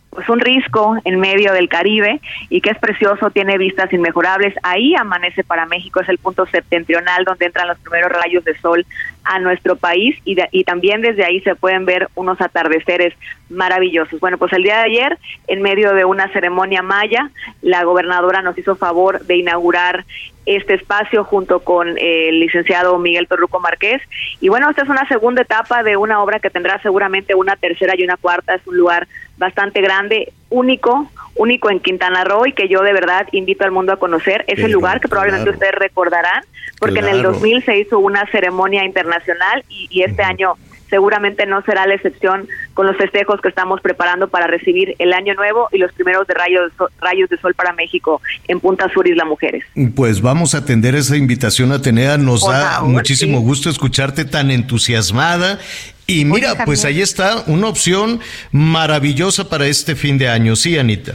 pues un risco en medio del Caribe y que es precioso, tiene vistas inmejorables. Ahí amanece para México, es el punto septentrional donde entran los primeros rayos de sol a nuestro país y, también desde ahí se pueden ver unos atardeceres maravillosos. Bueno, pues el día de ayer, en medio de una ceremonia maya, la gobernadora nos hizo favor de inaugurar este espacio junto con el licenciado Miguel Torruco Márquez. Y bueno, esta es una segunda etapa de una obra que tendrá seguramente una tercera y una cuarta. Es un lugar bastante grande, único, único en Quintana Roo y que yo de verdad invito al mundo a conocer. Es el lugar que probablemente ustedes recordarán, porque en el 2000 se hizo una ceremonia internacional y, este año seguramente no será la excepción con los festejos que estamos preparando para recibir el año nuevo y los primeros de rayos, rayos de sol para México en Punta Sur Isla Mujeres. Pues vamos a atender esa invitación, Atenea. Nos da muchísimo gusto escucharte tan entusiasmada. Y mira, pues ahí está una opción maravillosa para este fin de año. Sí, Anita.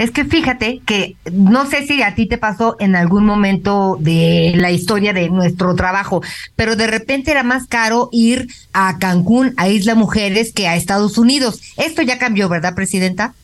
Es que fíjate que no sé si a ti te pasó en algún momento de la historia de nuestro trabajo, pero de repente era más caro ir a Cancún, a Isla Mujeres, que a Estados Unidos. Esto ya cambió, ¿verdad, Presidenta?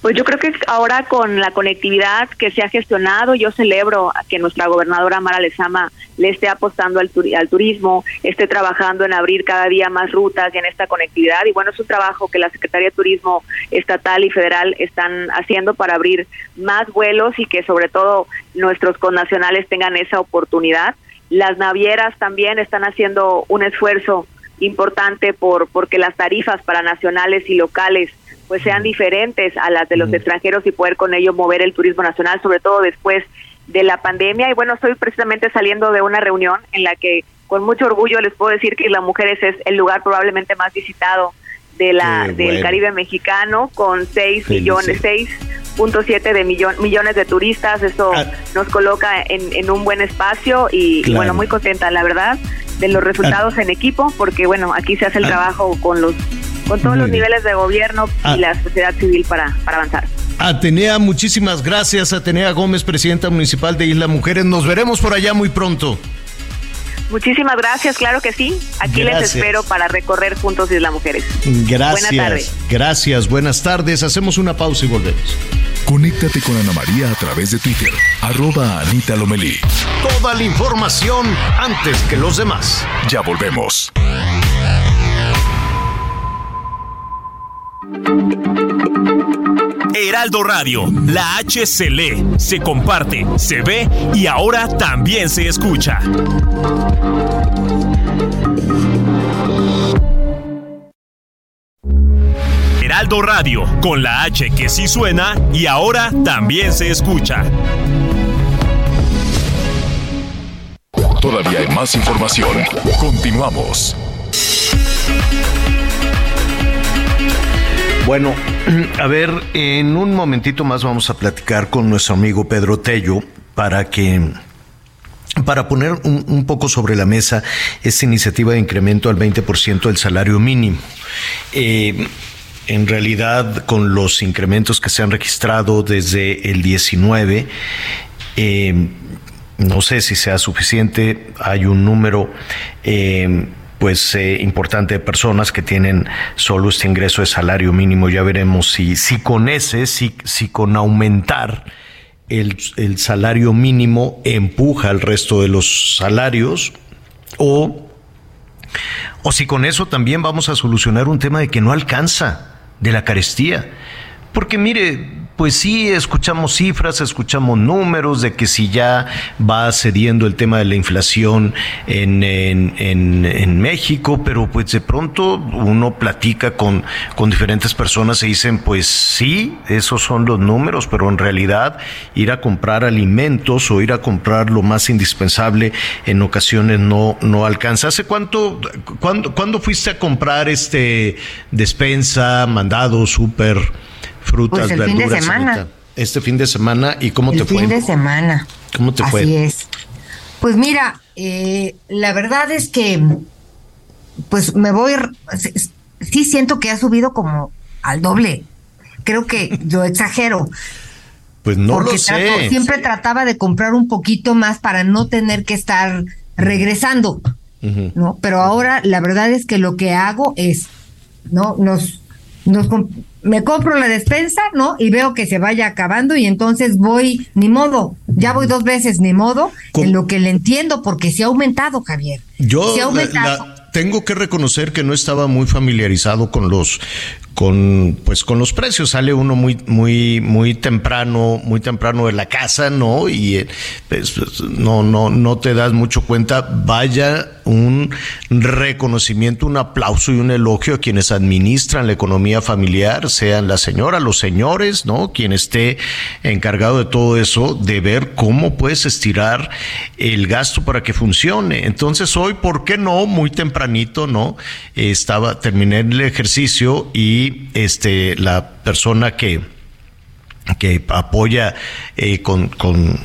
Pues yo creo que ahora con la conectividad que se ha gestionado, yo celebro que nuestra gobernadora Mara Lezama le esté apostando al, al turismo, esté trabajando en abrir cada día más rutas y en esta conectividad. Y bueno, es un trabajo que la Secretaría de Turismo estatal y federal están haciendo para abrir más vuelos y que sobre todo nuestros connacionales tengan esa oportunidad. Las navieras también están haciendo un esfuerzo importante por porque las tarifas para nacionales y locales pues sean diferentes a las de los extranjeros y poder con ello mover el turismo nacional, sobre todo después de la pandemia. Y bueno, estoy precisamente saliendo de una reunión en la que con mucho orgullo les puedo decir que las mujeres es el lugar probablemente más visitado de la del Caribe mexicano con 6 millones, 6.7 de millones de turistas. Eso ah. nos coloca en, un buen espacio y, bueno, muy contenta, la verdad, de los resultados ah. en equipo, porque bueno, aquí se hace el ah. trabajo con los con todos los niveles de gobierno y ah. la sociedad civil para, para avanzar. Atenea, muchísimas gracias. Atenea Gómez, presidenta municipal de Isla Mujeres. Nos veremos por allá muy pronto. Muchísimas gracias, claro que sí. Aquí les espero para recorrer juntos Isla Mujeres. Gracias. Buenas tardes. Gracias, buenas tardes. Hacemos una pausa y volvemos. Conéctate con Ana María a través de Twitter, arroba Anita Lomelí. Toda la información antes que los demás. Ya volvemos. Heraldo Radio, la H se lee, se comparte, se ve y ahora también se escucha. Heraldo Radio, con la H que sí suena y ahora también se escucha. Todavía hay más información. Continuamos. Bueno, a ver, en un momentito más vamos a platicar con nuestro amigo Pedro Tello para que para poner un, poco sobre la mesa esta iniciativa de incremento al 20% del salario mínimo. Eh, en realidad, con los incrementos que se han registrado desde el 19, eh, no sé si sea suficiente, hay un número eh, pues eh, importante de personas que tienen solo este ingreso de salario mínimo. Ya veremos si, si con ese, si, si con aumentar el, el salario mínimo empuja al resto de los salarios o, o si con eso también vamos a solucionar un tema de que no alcanza de la carestía. Porque mire, pues sí, escuchamos cifras, escuchamos números de que si ya va cediendo el tema de la inflación en, en, México, pero pues de pronto uno platica con, con diferentes personas y dicen, pues sí, esos son los números, pero en realidad ir a comprar alimentos o ir a comprar lo más indispensable en ocasiones no, no alcanza. ¿Hace cuánto, cuándo, cuándo fuiste a comprar este despensa, mandado, súper? Frutas, pues el Fin de semana. Este fin de semana, ¿y cómo te fue? El fin de semana. ¿Cómo te fue? Así es. Pues mira, eh, la verdad es que, pues me voy, sí siento que ha subido como al doble. Creo que yo exagero. Pues no lo sé. siempre trataba de comprar un poquito más para no tener que estar regresando, ¿no? Pero ahora la verdad es que lo que hago es, ¿no? Nos, nos me compro la despensa, ¿no? Y veo que se vaya acabando y entonces voy, ni modo, ya voy dos veces, ni modo, en lo que le entiendo, porque se ha aumentado, Javier. Yo tengo que reconocer que no estaba muy familiarizado con los con pues con los precios. Sale uno muy muy muy temprano muy temprano de la casa no y eh, pues, pues, no no no te das mucho cuenta. Vaya un reconocimiento un aplauso y un elogio a quienes administran la economía familiar sean la señora los señores no quien esté encargado de todo eso de ver cómo puedes estirar el gasto para que funcione. Entonces hoy por qué no muy tempranito no estaba terminé el ejercicio y este, la persona que, que apoya eh, con, con,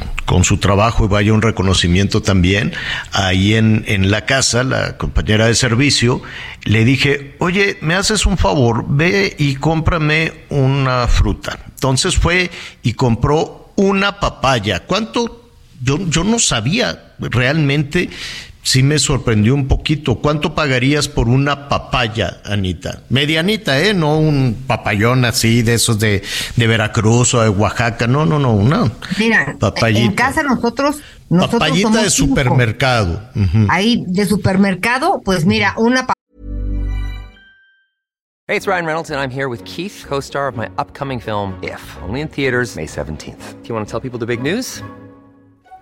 su trabajo y vaya un reconocimiento también, ahí en, en la casa, la compañera de servicio, le dije, oye, me haces un favor, ve y cómprame una fruta. Entonces fue y compró una papaya. ¿Cuánto? Yo, yo no sabía realmente sí me sorprendió un poquito. ¿Cuánto pagarías por una papaya, Anita? Medianita, ¿eh? No un papayón así de esos de, de Veracruz o de Oaxaca. No, no, no, una Mira, en casa nosotros... nosotros Papayita de supermercado. Ahí, de supermercado, pues mira, una Hey, it's Ryan Reynolds and I'm here with Keith, co-star of my upcoming film, If, only in theaters May 17th. Do you want to tell people the big news?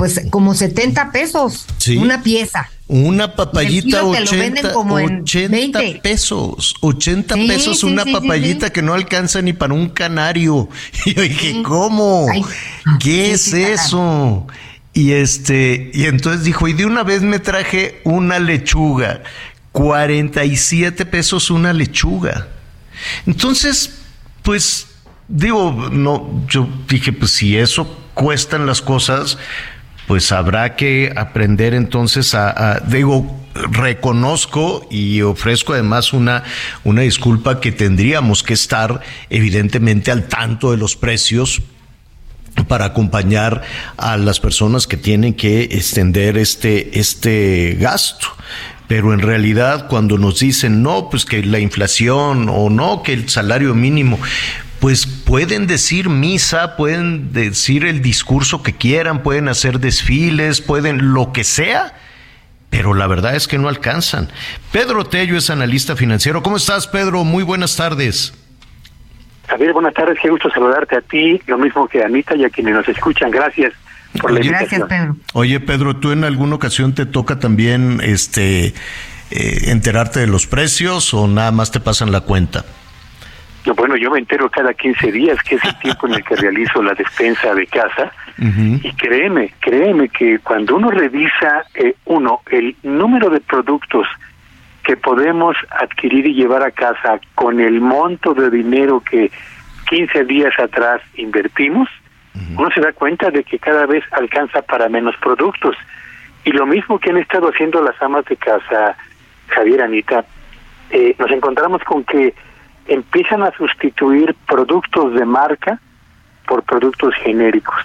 pues como 70 pesos. Sí. Una pieza. Una papayita 80, 80 pesos, 80 pesos una papayita que no alcanza ni para un canario. Y yo dije, ¿cómo? ¿Qué es eso? Y este, y entonces dijo, y de una vez me traje una lechuga, 47 pesos una lechuga. Entonces, pues digo, no, yo dije, pues si eso cuestan las cosas, pues habrá que aprender entonces a, digo, reconozco y ofrezco además una, una disculpa que tendríamos que estar evidentemente al tanto de los precios para acompañar a las personas que tienen que extender este, este gasto. Pero en realidad cuando nos dicen no, pues que la inflación o no, que el salario mínimo, pues pueden decir misa, pueden decir el discurso que quieran, pueden hacer desfiles, pueden lo que sea, pero la verdad es que no alcanzan. Pedro Tello es analista financiero. ¿Cómo estás, Pedro? Muy buenas tardes. Javier, buenas tardes. Qué gusto saludarte a ti, lo mismo que a Anita y a quienes nos escuchan. Gracias por la invitación. Gracias, Pedro. Oye, Pedro, ¿tú en alguna ocasión te toca también este eh, enterarte de los precios o nada más te pasan la cuenta? Bueno, yo me entero cada 15 días, que es el tiempo en el que realizo la despensa de casa. Y créeme, créeme que cuando uno revisa, eh, uno, el número de productos que podemos adquirir y llevar a casa con el monto de dinero que 15 días atrás invertimos, uno se da cuenta de que cada vez alcanza para menos productos. Y lo mismo que han estado haciendo las amas de casa, Javier Anita, eh, nos encontramos con que empiezan a sustituir productos de marca por productos genéricos,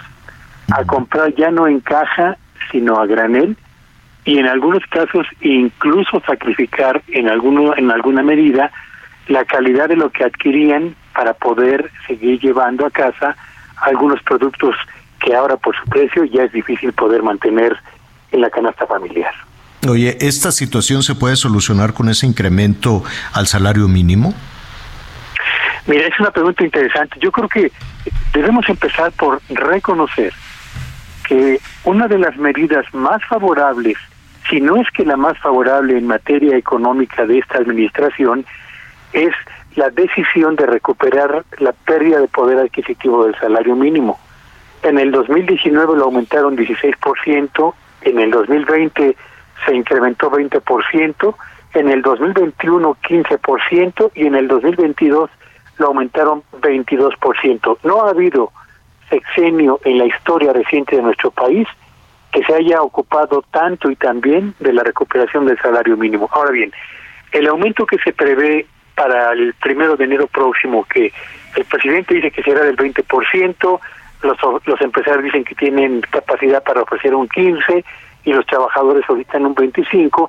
a comprar ya no en caja, sino a granel, y en algunos casos incluso sacrificar en, alguno, en alguna medida la calidad de lo que adquirían para poder seguir llevando a casa algunos productos que ahora por su precio ya es difícil poder mantener en la canasta familiar. Oye, ¿esta situación se puede solucionar con ese incremento al salario mínimo? Mira, es una pregunta interesante. Yo creo que debemos empezar por reconocer que una de las medidas más favorables si no es que la más favorable en materia económica de esta administración, es la decisión de recuperar la pérdida de poder adquisitivo del salario mínimo. En el 2019 lo aumentaron 16%, en el 2020 se incrementó 20%, en el 2021 15% y en el 2022 lo aumentaron 22%. No ha habido sexenio en la historia reciente de nuestro país que se haya ocupado tanto y también de la recuperación del salario mínimo. Ahora bien, el aumento que se prevé para el primero de enero próximo, que el presidente dice que será del 20%, los, los empresarios dicen que tienen capacidad para ofrecer un 15% y los trabajadores solicitan un 25%,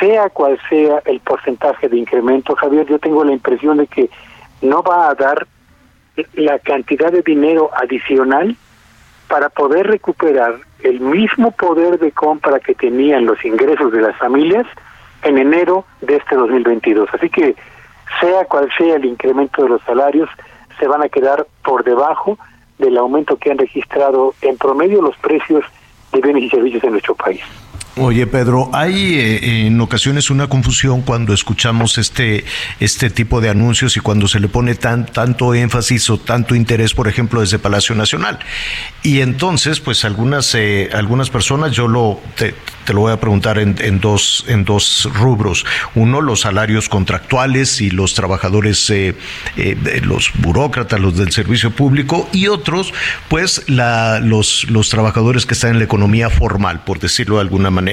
sea cual sea el porcentaje de incremento, Javier, yo tengo la impresión de que no va a dar la cantidad de dinero adicional para poder recuperar el mismo poder de compra que tenían los ingresos de las familias en enero de este 2022. Así que sea cual sea el incremento de los salarios, se van a quedar por debajo del aumento que han registrado en promedio los precios de bienes y servicios en nuestro país. Oye, Pedro, hay eh, en ocasiones una confusión cuando escuchamos este, este tipo de anuncios y cuando se le pone tan, tanto énfasis o tanto interés, por ejemplo, desde Palacio Nacional. Y entonces, pues algunas, eh, algunas personas, yo lo, te, lo voy a preguntar en, en, dos, en dos rubros. Uno, los salarios contractuales y los trabajadores, eh, los burócratas, los del servicio público, y otros, pues la, los, los trabajadores que están en la economía formal, por decirlo de alguna manera.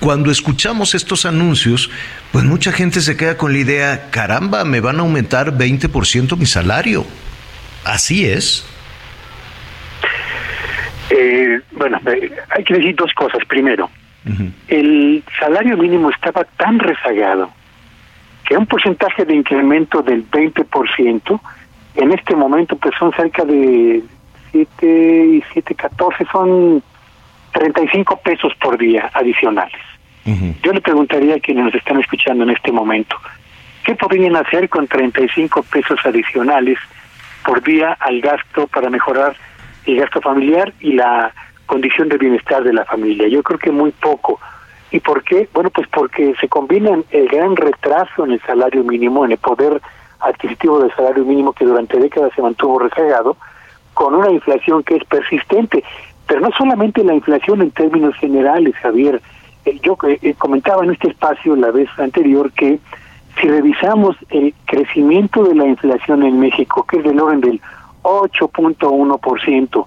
Cuando escuchamos estos anuncios, pues mucha gente se queda con la idea, caramba, me van a aumentar 20% mi salario. Así es. Eh, bueno, eh, hay que decir dos cosas. Primero, el salario mínimo estaba tan rezagado que un porcentaje de incremento del 20%, en este momento pues son cerca de 7 y 7, 14, son 35 pesos por día adicionales. Yo le preguntaría a quienes nos están escuchando en este momento, ¿qué podrían hacer con 35 pesos adicionales por día al gasto para mejorar el gasto familiar y la condición de bienestar de la familia? Yo creo que muy poco. ¿Y por qué? Bueno, pues porque se combinan el gran retraso en el salario mínimo, en el poder adquisitivo del salario mínimo que durante décadas se mantuvo rezagado, con una inflación que es persistente. Pero no solamente la inflación en términos generales, Javier. Eh, yo eh, eh, comentaba en este espacio la vez anterior que si revisamos el crecimiento de la inflación en México, que es del orden del 8.1%,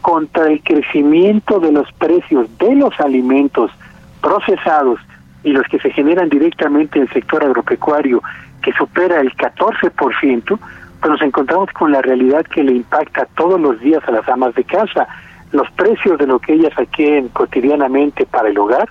contra el crecimiento de los precios de los alimentos procesados y los que se generan directamente en el sector agropecuario, que supera el 14%, pues nos encontramos con la realidad que le impacta todos los días a las amas de casa los precios de lo que ellas adquieren cotidianamente para el hogar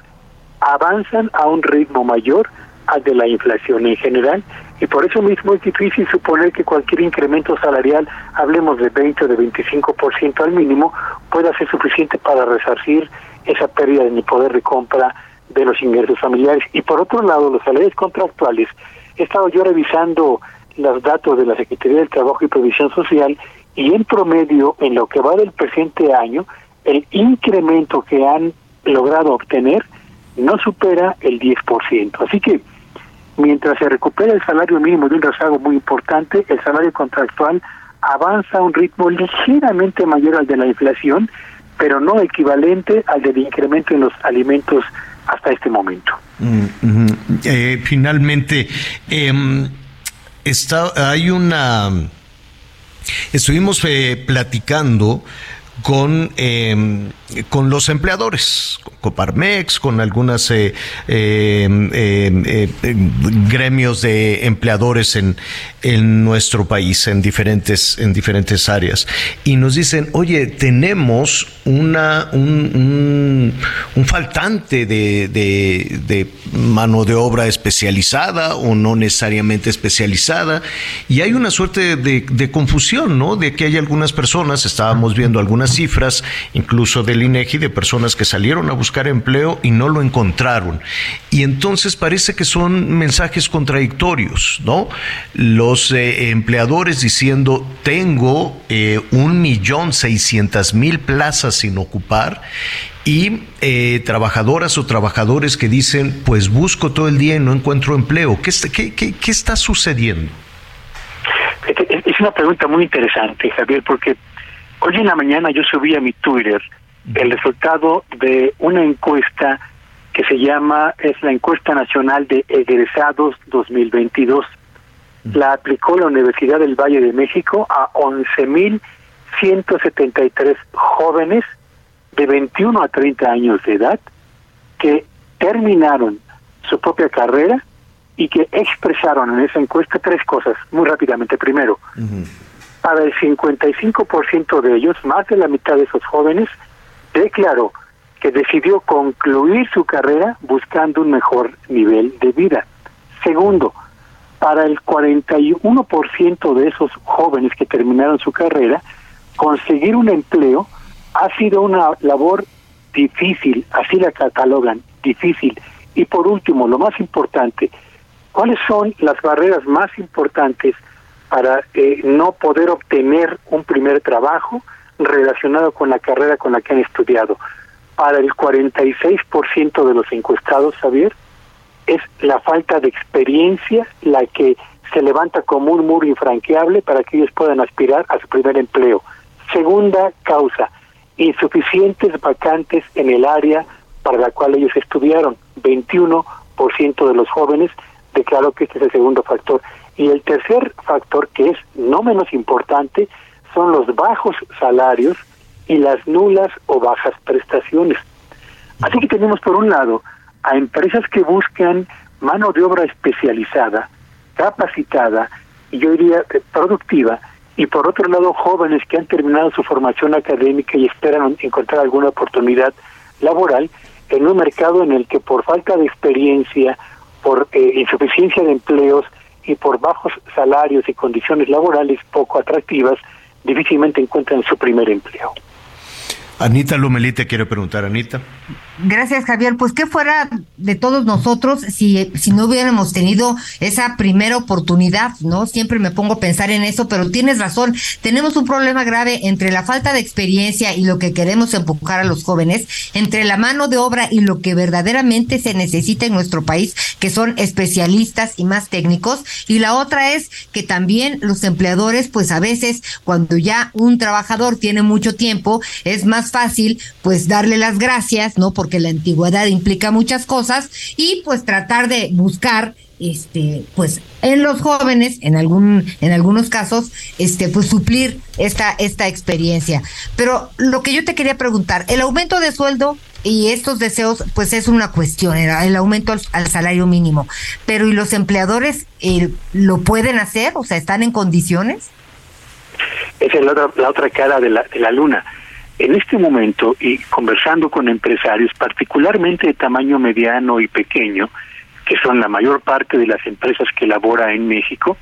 avanzan a un ritmo mayor al de la inflación en general y por eso mismo es difícil suponer que cualquier incremento salarial, hablemos de 20 o de 25% al mínimo, pueda ser suficiente para resarcir esa pérdida en el poder de compra de los ingresos familiares. Y por otro lado, los salarios contractuales, he estado yo revisando los datos de la Secretaría del Trabajo y Provisión Social y en promedio, en lo que va del presente año, el incremento que han logrado obtener no supera el 10%. Así que mientras se recupera el salario mínimo de un rezago muy importante, el salario contractual avanza a un ritmo ligeramente mayor al de la inflación, pero no equivalente al del incremento en los alimentos hasta este momento. Mm, eh, finalmente, em, está, hay una Estuvimos eh, platicando con, em, con los empleadores, con Coparmex, con algunas eh, em, em, gremios de empleadores en, en nuestro país, en diferentes, en diferentes áreas. Y nos dicen, oye, tenemos una, un, un, faltante de, de, mano de obra especializada o no necesariamente especializada. Y hay una suerte de, de confusión, ¿no? De que hay algunas personas, estábamos viendo algunas cifras, incluso del INEGI, de personas que salieron a buscar empleo y no lo encontraron. Y entonces parece que son mensajes contradictorios, ¿no? Los eh, empleadores diciendo, tengo eh, un millón seiscientas mil plazas sin ocupar y eh, trabajadoras o trabajadores que dicen, pues busco todo el día y no encuentro empleo. ¿Qué, qué, qué, qué está sucediendo? Es una pregunta muy interesante, Javier, porque hoy en la mañana yo subí a mi Twitter el resultado de una encuesta que se llama, es la encuesta nacional de egresados 2022. La aplicó la Universidad del Valle de México a 11.173 jóvenes de 21 a 30 años de edad que terminaron su propia carrera y que expresaron en esa encuesta tres cosas muy rápidamente. Primero, para el 55% de ellos, más de la mitad de esos jóvenes, declaró que decidió concluir su carrera buscando un mejor nivel de vida. Segundo, para el 41% de esos jóvenes que terminaron su carrera, conseguir un empleo ha sido una labor difícil, así la catalogan, difícil. Y por último, lo más importante, ¿cuáles son las barreras más importantes para eh, no poder obtener un primer trabajo relacionado con la carrera con la que han estudiado? Para el 46% de los encuestados, Javier, es la falta de experiencia la que se levanta como un muro infranqueable para que ellos puedan aspirar a su primer empleo. Segunda causa, insuficientes vacantes en el área para la cual ellos estudiaron. 21% de los jóvenes declaró que este es el segundo factor. Y el tercer factor, que es no menos importante, son los bajos salarios y las nulas o bajas prestaciones. Así que tenemos por un lado a empresas que buscan mano de obra especializada, capacitada y yo diría productiva, y por otro lado jóvenes que han terminado su formación académica y esperan encontrar alguna oportunidad laboral en un mercado en el que por falta de experiencia, por eh, insuficiencia de empleos y por bajos salarios y condiciones laborales poco atractivas, difícilmente encuentran su primer empleo. Anita Lumelí te quiere preguntar, Anita. Gracias, Javier. Pues qué fuera de todos nosotros si, si no hubiéramos tenido esa primera oportunidad, ¿no? Siempre me pongo a pensar en eso, pero tienes razón. Tenemos un problema grave entre la falta de experiencia y lo que queremos empujar a los jóvenes, entre la mano de obra y lo que verdaderamente se necesita en nuestro país, que son especialistas y más técnicos. Y la otra es que también los empleadores, pues a veces cuando ya un trabajador tiene mucho tiempo, es más fácil pues darle las gracias, ¿no? Porque la antigüedad implica muchas cosas y pues tratar de buscar este pues en los jóvenes en algún en algunos casos este pues suplir esta esta experiencia. Pero lo que yo te quería preguntar el aumento de sueldo y estos deseos pues es una cuestión el, aumento al, salario mínimo pero y los empleadores lo pueden hacer o sea están en condiciones esa es la otra, la otra cara de la, de la luna en este momento, y conversando con empresarios, particularmente de tamaño mediano y pequeño, que son la mayor parte de las empresas que labora en México,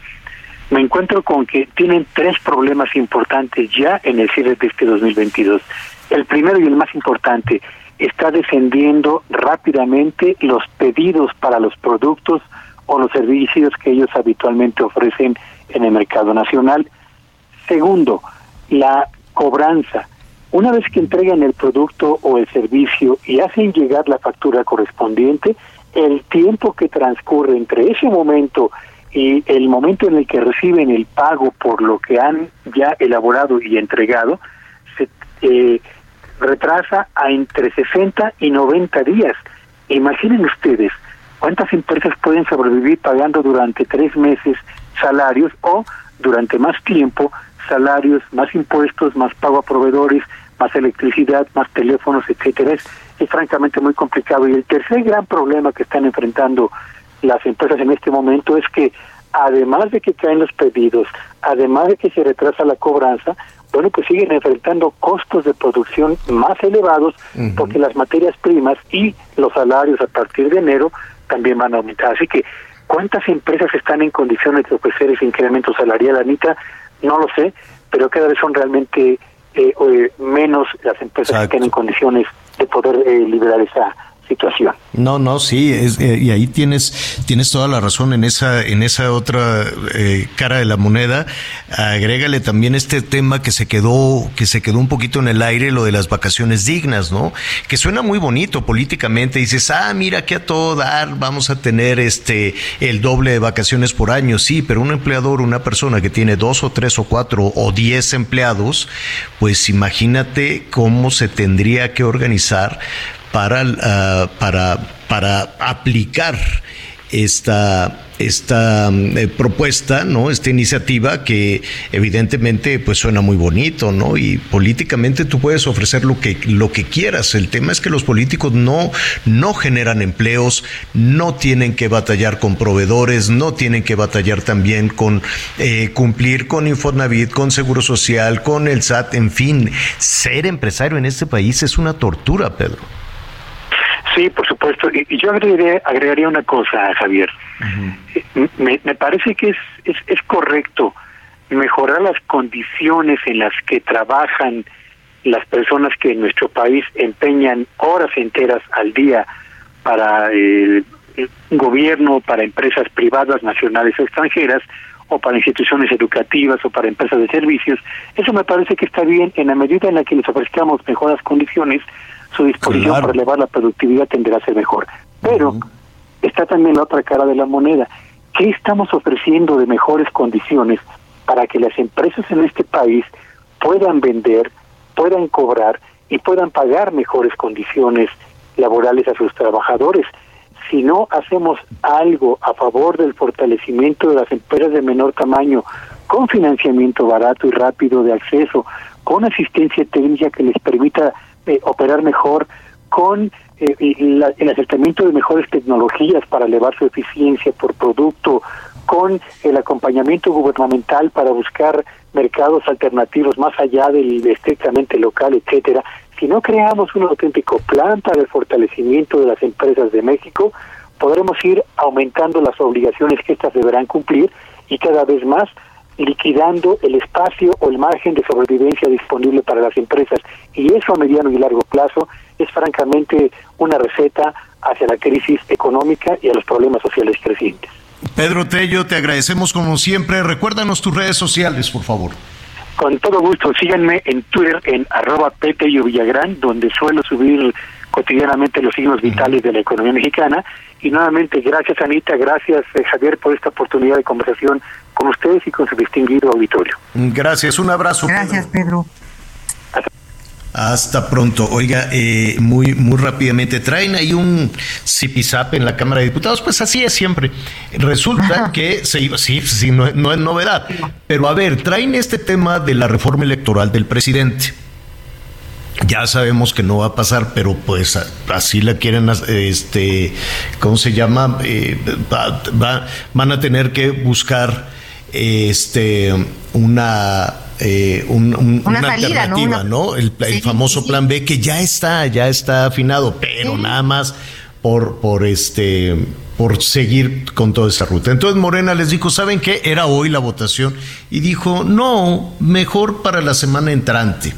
me encuentro con que tienen tres problemas importantes ya en el cierre de este 2022. El primero y el más importante, está descendiendo rápidamente los pedidos para los productos o los servicios que ellos habitualmente ofrecen en el mercado nacional. Segundo, la cobranza una vez que entregan el producto o el servicio y hacen llegar la factura correspondiente, el tiempo que transcurre entre ese momento y el momento en el que reciben el pago por lo que han ya elaborado y entregado, se eh, retrasa a entre 60 y 90 días. Imaginen ustedes cuántas empresas pueden sobrevivir pagando durante tres meses salarios o durante más tiempo salarios, más impuestos, más pago a proveedores, más electricidad, más teléfonos, etcétera. Es, es francamente muy complicado. Y el tercer gran problema que están enfrentando las empresas en este momento es que además de que caen los pedidos, además de que se retrasa la cobranza, bueno, pues siguen enfrentando costos de producción más elevados porque las materias primas y los salarios a partir de enero también van a aumentar. Así que, ¿cuántas empresas están en condiciones de ofrecer ese incremento salarial, Anita? No lo sé, pero cada vez son realmente eh, eh, menos las empresas que tienen condiciones de poder eh, liberar esa situación. No, no, sí, eh, y ahí tienes tienes toda la razón en esa en esa otra eh, cara de la moneda. Agrégale también este tema que se quedó que se quedó un poquito en el aire, lo de las vacaciones dignas, ¿no? Que suena muy bonito políticamente. Dices, ah, mira que a todo dar vamos a tener este el doble de vacaciones por año, sí, pero un empleador, una persona que tiene dos o tres o cuatro o diez empleados, pues imagínate cómo se tendría que organizar para, uh, para, para aplicar esta, esta eh, propuesta, ¿no? Esta iniciativa que evidentemente pues suena muy bonito, ¿no? Y políticamente tú puedes ofrecer lo que, lo que quieras. El tema es que los políticos no, no generan empleos, no tienen que batallar con proveedores, no tienen que batallar también con eh, cumplir con Infonavit, con Seguro Social, con el SAT, en fin. Ser empresario en este país es una tortura, Pedro. Sí, por supuesto. Y, yo agregaría, agregaría una cosa, Javier. Eh, me, me, parece que es, es, es correcto mejorar las condiciones en las que trabajan las personas que en nuestro país empeñan horas enteras al día para el, el gobierno, para empresas privadas, nacionales o extranjeras, o para instituciones educativas o para empresas de servicios. Eso me parece que está bien en la medida en la que les ofrezcamos mejores condiciones su disposición para elevar la productividad tenderá a ser mejor. Pero está también la otra cara de la moneda. ¿Qué estamos ofreciendo de mejores condiciones para que las empresas en este país puedan vender, puedan cobrar y puedan pagar mejores condiciones laborales a sus trabajadores? Si no hacemos algo a favor del fortalecimiento de las empresas de menor tamaño, con financiamiento barato y rápido de acceso, con asistencia técnica que les permita eh, operar mejor con eh, el acercamiento de mejores tecnologías para elevar su eficiencia por producto, con el acompañamiento gubernamental para buscar mercados alternativos más allá del estrictamente local, etcétera. Si no creamos un auténtico plan para el fortalecimiento de las empresas de México, podremos ir aumentando las obligaciones que éstas deberán cumplir y cada vez más liquidando el espacio o el margen de sobrevivencia disponible para las empresas. Y eso a mediano y largo plazo es francamente una receta hacia la crisis económica y a los problemas sociales crecientes. Pedro Tello, te agradecemos como siempre. Recuérdanos tus redes sociales, por favor. Con todo gusto, síganme en Twitter en arroba Petello Villagrán, donde suelo subir cotidianamente los signos vitales de la economía mexicana. Y nuevamente, gracias Anita, gracias eh, Javier por esta oportunidad de conversación con ustedes y con su distinguido auditorio. Gracias, un abrazo. Gracias, Pedro. Hasta pronto. Oiga, eh, muy, muy rápidamente, traen ahí un zipizap en la Cámara de Diputados, pues así es siempre. Resulta que se iba, sí, sí, no, no es novedad. Pero a ver, traen este tema de la reforma electoral del presidente. Ya sabemos que no va a pasar, pero pues así la quieren, este, ¿cómo se llama? Eh, va, van a tener que buscar este una eh, una, alternativa, ¿no? El, famoso plan B que ya está, ya está afinado, pero nada más por, por este por seguir con toda esa ruta. Entonces Morena les dijo, ¿saben qué? Era hoy la votación y dijo, no, mejor para la semana entrante.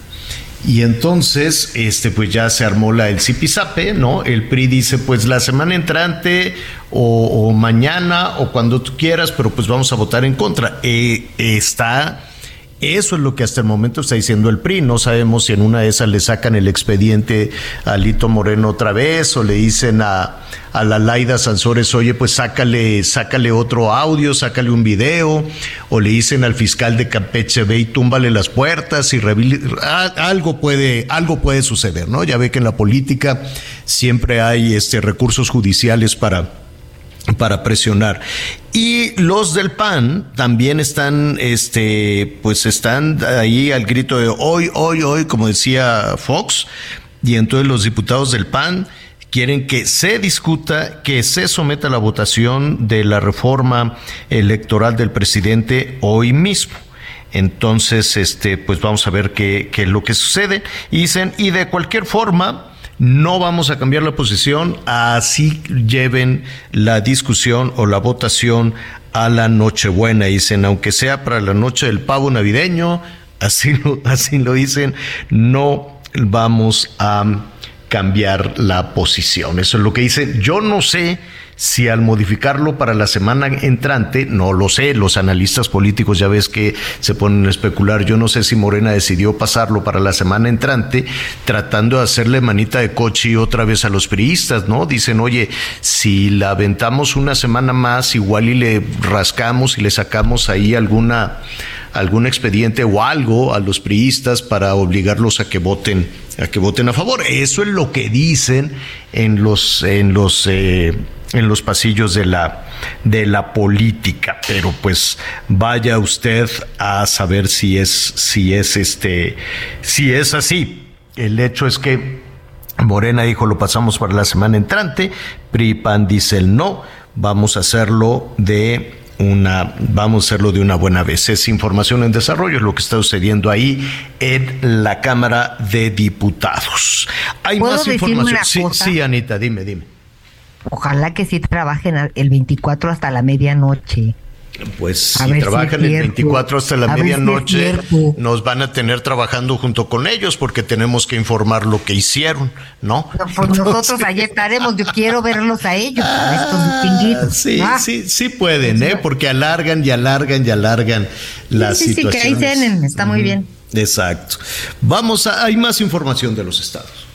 Y entonces, este, pues ya se armó la el zipizape, ¿no? El PRI dice, pues la semana entrante o, mañana o cuando tú quieras, pero pues vamos a votar en contra. Eh, está eso es lo que hasta el momento está diciendo el PRI. No sabemos si en una de esas le sacan el expediente a Lito Moreno otra vez o le dicen a, a la Laida Sansores, oye, pues sácale, sácale otro audio, sácale un video, o le dicen al fiscal de Campeche, ve y túmbale las puertas y algo puede, algo puede suceder, ¿no? Ya ve que en la política siempre hay este recursos judiciales para para presionar. Y los del PAN también están, este, pues están ahí al grito de hoy, hoy, hoy, como decía Fox, y entonces los diputados del PAN quieren que se discuta, que se someta a la votación de la reforma electoral del presidente hoy mismo. Entonces, este, pues vamos a ver qué, qué es lo que sucede. Y dicen, y de cualquier forma, no vamos a cambiar la posición, así lleven la discusión o la votación a la Nochebuena. Dicen, aunque sea para la noche del pavo navideño, así lo, así lo dicen, no vamos a cambiar la posición. Eso es lo que dice. Yo no sé si al modificarlo para la semana entrante, no lo sé, los analistas políticos ya ves que se ponen a especular, yo no sé si Morena decidió pasarlo para la semana entrante, tratando de hacerle manita de coche otra vez a los priistas, ¿no? Dicen, oye, si la aventamos una semana más, igual y le rascamos y le sacamos ahí alguna algún expediente o algo a los priistas para obligarlos a que voten a que voten a favor. Eso es lo que dicen en los en los eh, en los pasillos de la de la política, pero pues vaya usted a saber si es si es este si es así. El hecho es que Morena dijo lo pasamos para la semana entrante, PRIPAN dice el no, vamos a hacerlo de una, vamos a hacerlo de una buena vez. Es información en desarrollo, es lo que está sucediendo ahí en la Cámara de Diputados. Hay más información. Sí, sí, Anita, dime, dime. Ojalá que sí trabajen el 24 hasta la medianoche. Pues si trabajan el 24 hasta la medianoche, nos van a tener trabajando junto con ellos porque tenemos que informar lo que hicieron, ¿no? pues nosotros allí estaremos, yo quiero verlos a ellos, a estos distinguidos. Sí, ah. sí, sí pueden, ¿eh? Porque alargan y alargan y alargan las sí, sí, Sí, que ahí tienen, está muy bien. Exacto. Vamos a, hay más información de los estados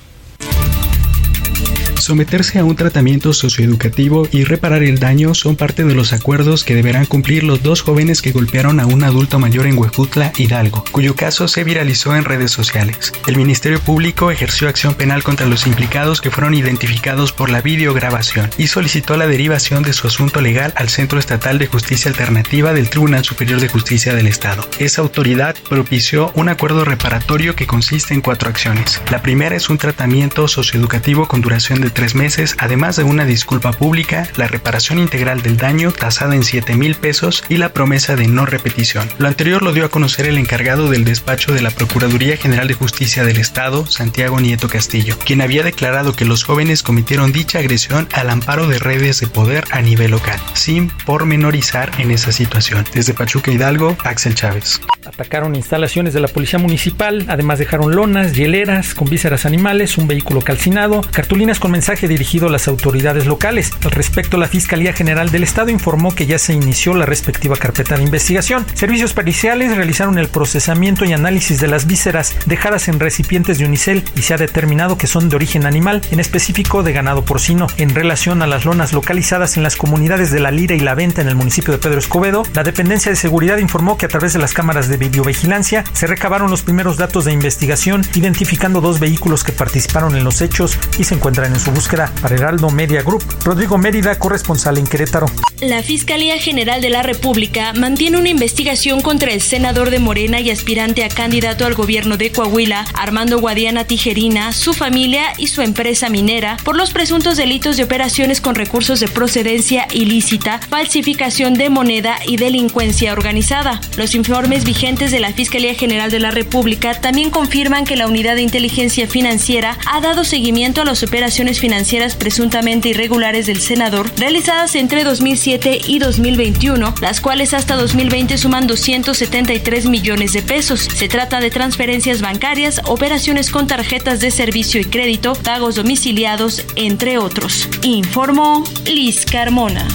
someterse a un tratamiento socioeducativo y reparar el daño son parte de los acuerdos que deberán cumplir los dos jóvenes que golpearon a un adulto mayor en Huejutla, Hidalgo, cuyo caso se viralizó en redes sociales. El Ministerio Público ejerció acción penal contra los implicados que fueron identificados por la videograbación y solicitó la derivación de su asunto legal al Centro Estatal de Justicia Alternativa del Tribunal Superior de Justicia del Estado. Esa autoridad propició un acuerdo reparatorio que consiste en cuatro acciones. La primera es un tratamiento socioeducativo con duración de tres meses, además de una disculpa pública, la reparación integral del daño tasada en 7 mil pesos y la promesa de no repetición. Lo anterior lo dio a conocer el encargado del despacho de la Procuraduría General de Justicia del Estado, Santiago Nieto Castillo, quien había declarado que los jóvenes cometieron dicha agresión al amparo de redes de poder a nivel local, sin pormenorizar en esa situación. Desde Pachuca Hidalgo, Axel Chávez. Atacaron instalaciones de la Policía Municipal, además dejaron lonas, hieleras con vísceras animales, un vehículo calcinado, cartulinas con mensajes mensaje dirigido a las autoridades locales. Al respecto, la Fiscalía General del Estado informó que ya se inició la respectiva carpeta de investigación. Servicios periciales realizaron el procesamiento y análisis de las vísceras dejadas en recipientes de unicel y se ha determinado que son de origen animal, en específico de ganado porcino. En relación a las lonas localizadas en las comunidades de La Lira y La Venta en el municipio de Pedro Escobedo, la dependencia de seguridad informó que a través de las cámaras de videovigilancia se recabaron los primeros datos de investigación, identificando dos vehículos que participaron en los hechos y se encuentran en su búsqueda para Heraldo Media Group. Rodrigo Mérida, corresponsal en Querétaro. La Fiscalía General de la República mantiene una investigación contra el senador de Morena y aspirante a candidato al gobierno de Coahuila, Armando Guadiana Tijerina, su familia y su empresa minera por los presuntos delitos de operaciones con recursos de procedencia ilícita, falsificación de moneda y delincuencia organizada. Los informes vigentes de la Fiscalía General de la República también confirman que la Unidad de Inteligencia Financiera ha dado seguimiento a las operaciones financieras presuntamente irregulares del senador realizadas entre 2007 y 2021, las cuales hasta 2020 suman 273 millones de pesos. Se trata de transferencias bancarias, operaciones con tarjetas de servicio y crédito, pagos domiciliados, entre otros. Informó Liz Carmona.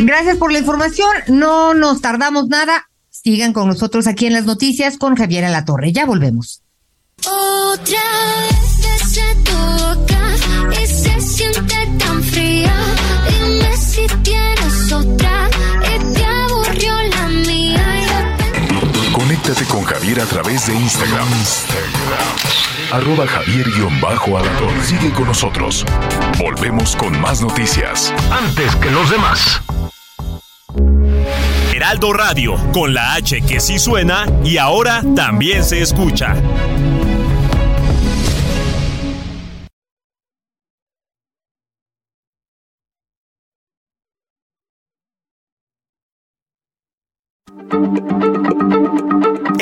Gracias por la información. No nos tardamos nada. Sigan con nosotros aquí en las noticias con Javier Torre. Ya volvemos. Otra vez besé tu boca y se siente tan fría. Dime si tienes otra y te aburrió la mía. Conéctate con Javier a través de Instagram. Instagram. Arroba Javier-Alador. Sigue con nosotros. Volvemos con más noticias. Antes que los demás. Heraldo Radio, con la H que sí suena y ahora también se escucha.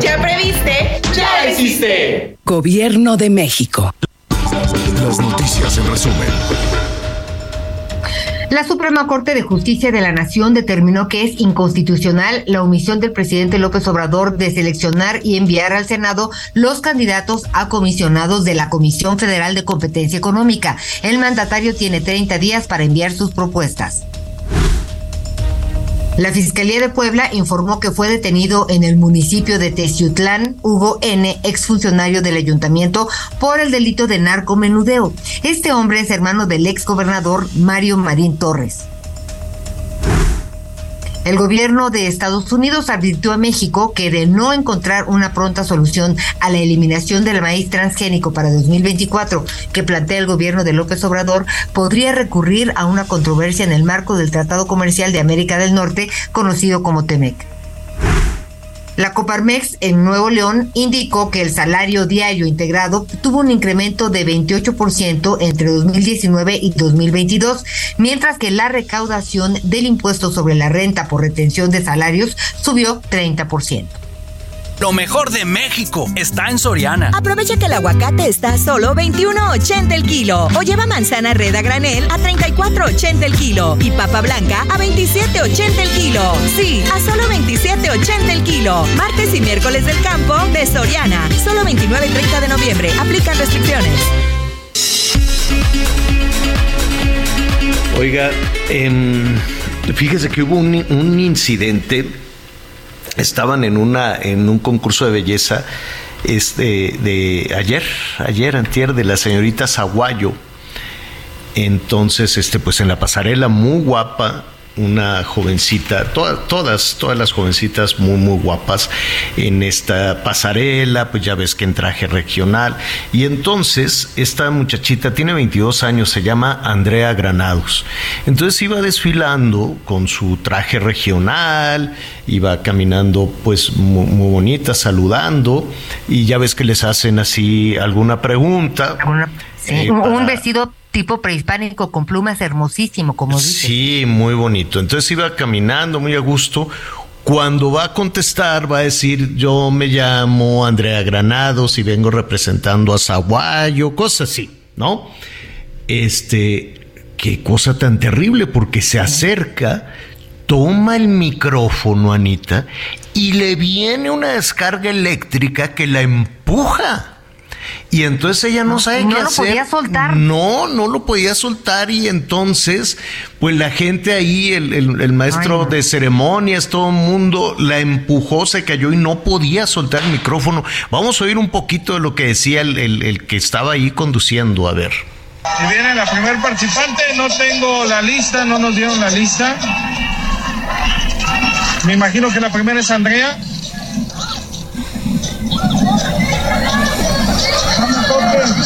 ¿Ya previste? ¡Ya la hiciste! Gobierno de México. Las noticias en resumen. La Suprema Corte de Justicia de la Nación determinó que es inconstitucional la omisión del presidente López Obrador de seleccionar y enviar al Senado los candidatos a comisionados de la Comisión Federal de Competencia Económica. El mandatario tiene 30 días para enviar sus propuestas. La Fiscalía de Puebla informó que fue detenido en el municipio de Teciutlán Hugo N., exfuncionario del ayuntamiento, por el delito de narcomenudeo. Este hombre es hermano del exgobernador Mario Marín Torres. El gobierno de Estados Unidos advirtió a México que de no encontrar una pronta solución a la eliminación del maíz transgénico para 2024 que plantea el gobierno de López Obrador, podría recurrir a una controversia en el marco del Tratado Comercial de América del Norte, conocido como TEMEC. La Coparmex en Nuevo León indicó que el salario diario integrado tuvo un incremento de 28% entre 2019 y 2022, mientras que la recaudación del impuesto sobre la renta por retención de salarios subió 30%. Lo mejor de México está en Soriana. Aprovecha que el aguacate está a solo 21.80 el kilo. O lleva manzana red a granel a 34.80 el kilo. Y papa blanca a 27.80 el kilo. Sí, a solo 27.80 el kilo. Martes y miércoles del campo de Soriana. Solo 29 y 30 de noviembre. Aplican restricciones. Oiga, em, fíjese que hubo un, un incidente estaban en una en un concurso de belleza este de ayer ayer antier de la señorita Zaguayo. Entonces este pues en la pasarela muy guapa una jovencita, todas, todas, todas las jovencitas muy, muy guapas en esta pasarela, pues ya ves que en traje regional. Y entonces esta muchachita tiene 22 años, se llama Andrea Granados. Entonces iba desfilando con su traje regional, iba caminando pues muy, muy bonita, saludando, y ya ves que les hacen así alguna pregunta. Sí, eh, un para... vestido tipo prehispánico con plumas hermosísimo, como dice. Sí, muy bonito. Entonces iba caminando muy a gusto. Cuando va a contestar, va a decir, yo me llamo Andrea Granados y vengo representando a Zaguayo, cosas así, ¿no? Este, qué cosa tan terrible, porque se acerca, toma el micrófono, Anita, y le viene una descarga eléctrica que la empuja. Y entonces ella no, sabe no qué lo hacer. podía soltar. No, no lo podía soltar. Y entonces, pues la gente ahí, el, el, el maestro Ay, no. de ceremonias, todo el mundo la empujó, se cayó y no podía soltar el micrófono. Vamos a oír un poquito de lo que decía el, el- el que estaba ahí conduciendo. A ver. Y viene la primer participante, no tengo la lista, no nos dieron la lista. Me imagino que la primera es Andrea.